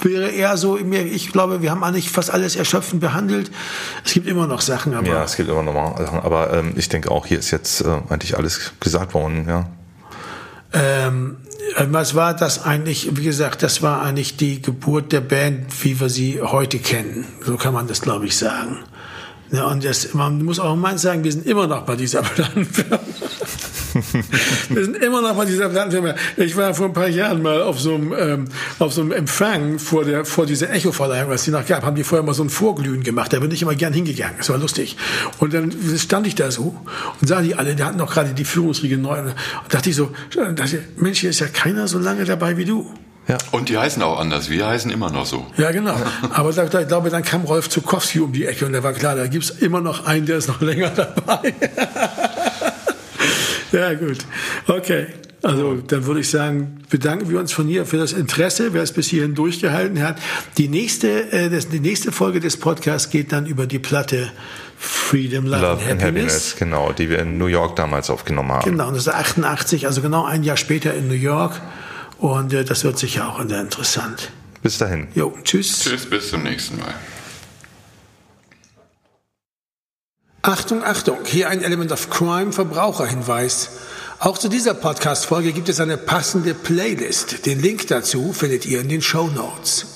wäre eher so, ich glaube, wir haben eigentlich fast alles erschöpfend behandelt. Es gibt immer noch Sachen, aber Ja, es gibt immer noch mal Sachen, aber ähm, ich denke auch, hier ist jetzt äh, eigentlich alles gesagt worden, ja. ähm, was war das eigentlich? Wie gesagt, das war eigentlich die Geburt der Band, wie wir sie heute kennen. So kann man das, glaube ich, sagen. Ja, und das, man muss auch mal sagen, wir sind immer noch bei dieser Plattenfirma. wir sind immer noch bei dieser Plattenfirma. Ich war vor ein paar Jahren mal auf so einem, ähm, auf so einem Empfang vor, der, vor dieser Echo-Verleihung, was die noch gab, haben die vorher mal so ein Vorglühen gemacht. Da bin ich immer gern hingegangen. Das war lustig. Und dann stand ich da so und sah die alle, die hatten noch gerade die Führungsriege neu. Und dachte ich so, dachte, Mensch, hier ist ja keiner so lange dabei wie du. Und die heißen auch anders. Wir heißen immer noch so. Ja, genau. Aber da, da, ich glaube, dann kam Rolf Zukowski um die Ecke und da war klar, da gibt's immer noch einen, der ist noch länger dabei. ja, gut. Okay. Also dann würde ich sagen, bedanken wir uns von hier für das Interesse, wer es bis hierhin durchgehalten hat. Die nächste, äh, das, die nächste Folge des Podcasts geht dann über die Platte Freedom, Love, Love and and Happiness. Happiness, genau, die wir in New York damals aufgenommen haben. Genau, und das ist 88, also genau ein Jahr später in New York. Und äh, das wird sicher auch interessant. Bis dahin. Jo, tschüss. Tschüss, bis zum nächsten Mal. Achtung, Achtung, hier ein Element of Crime Verbraucherhinweis. Auch zu dieser Podcast-Folge gibt es eine passende Playlist. Den Link dazu findet ihr in den Show Notes.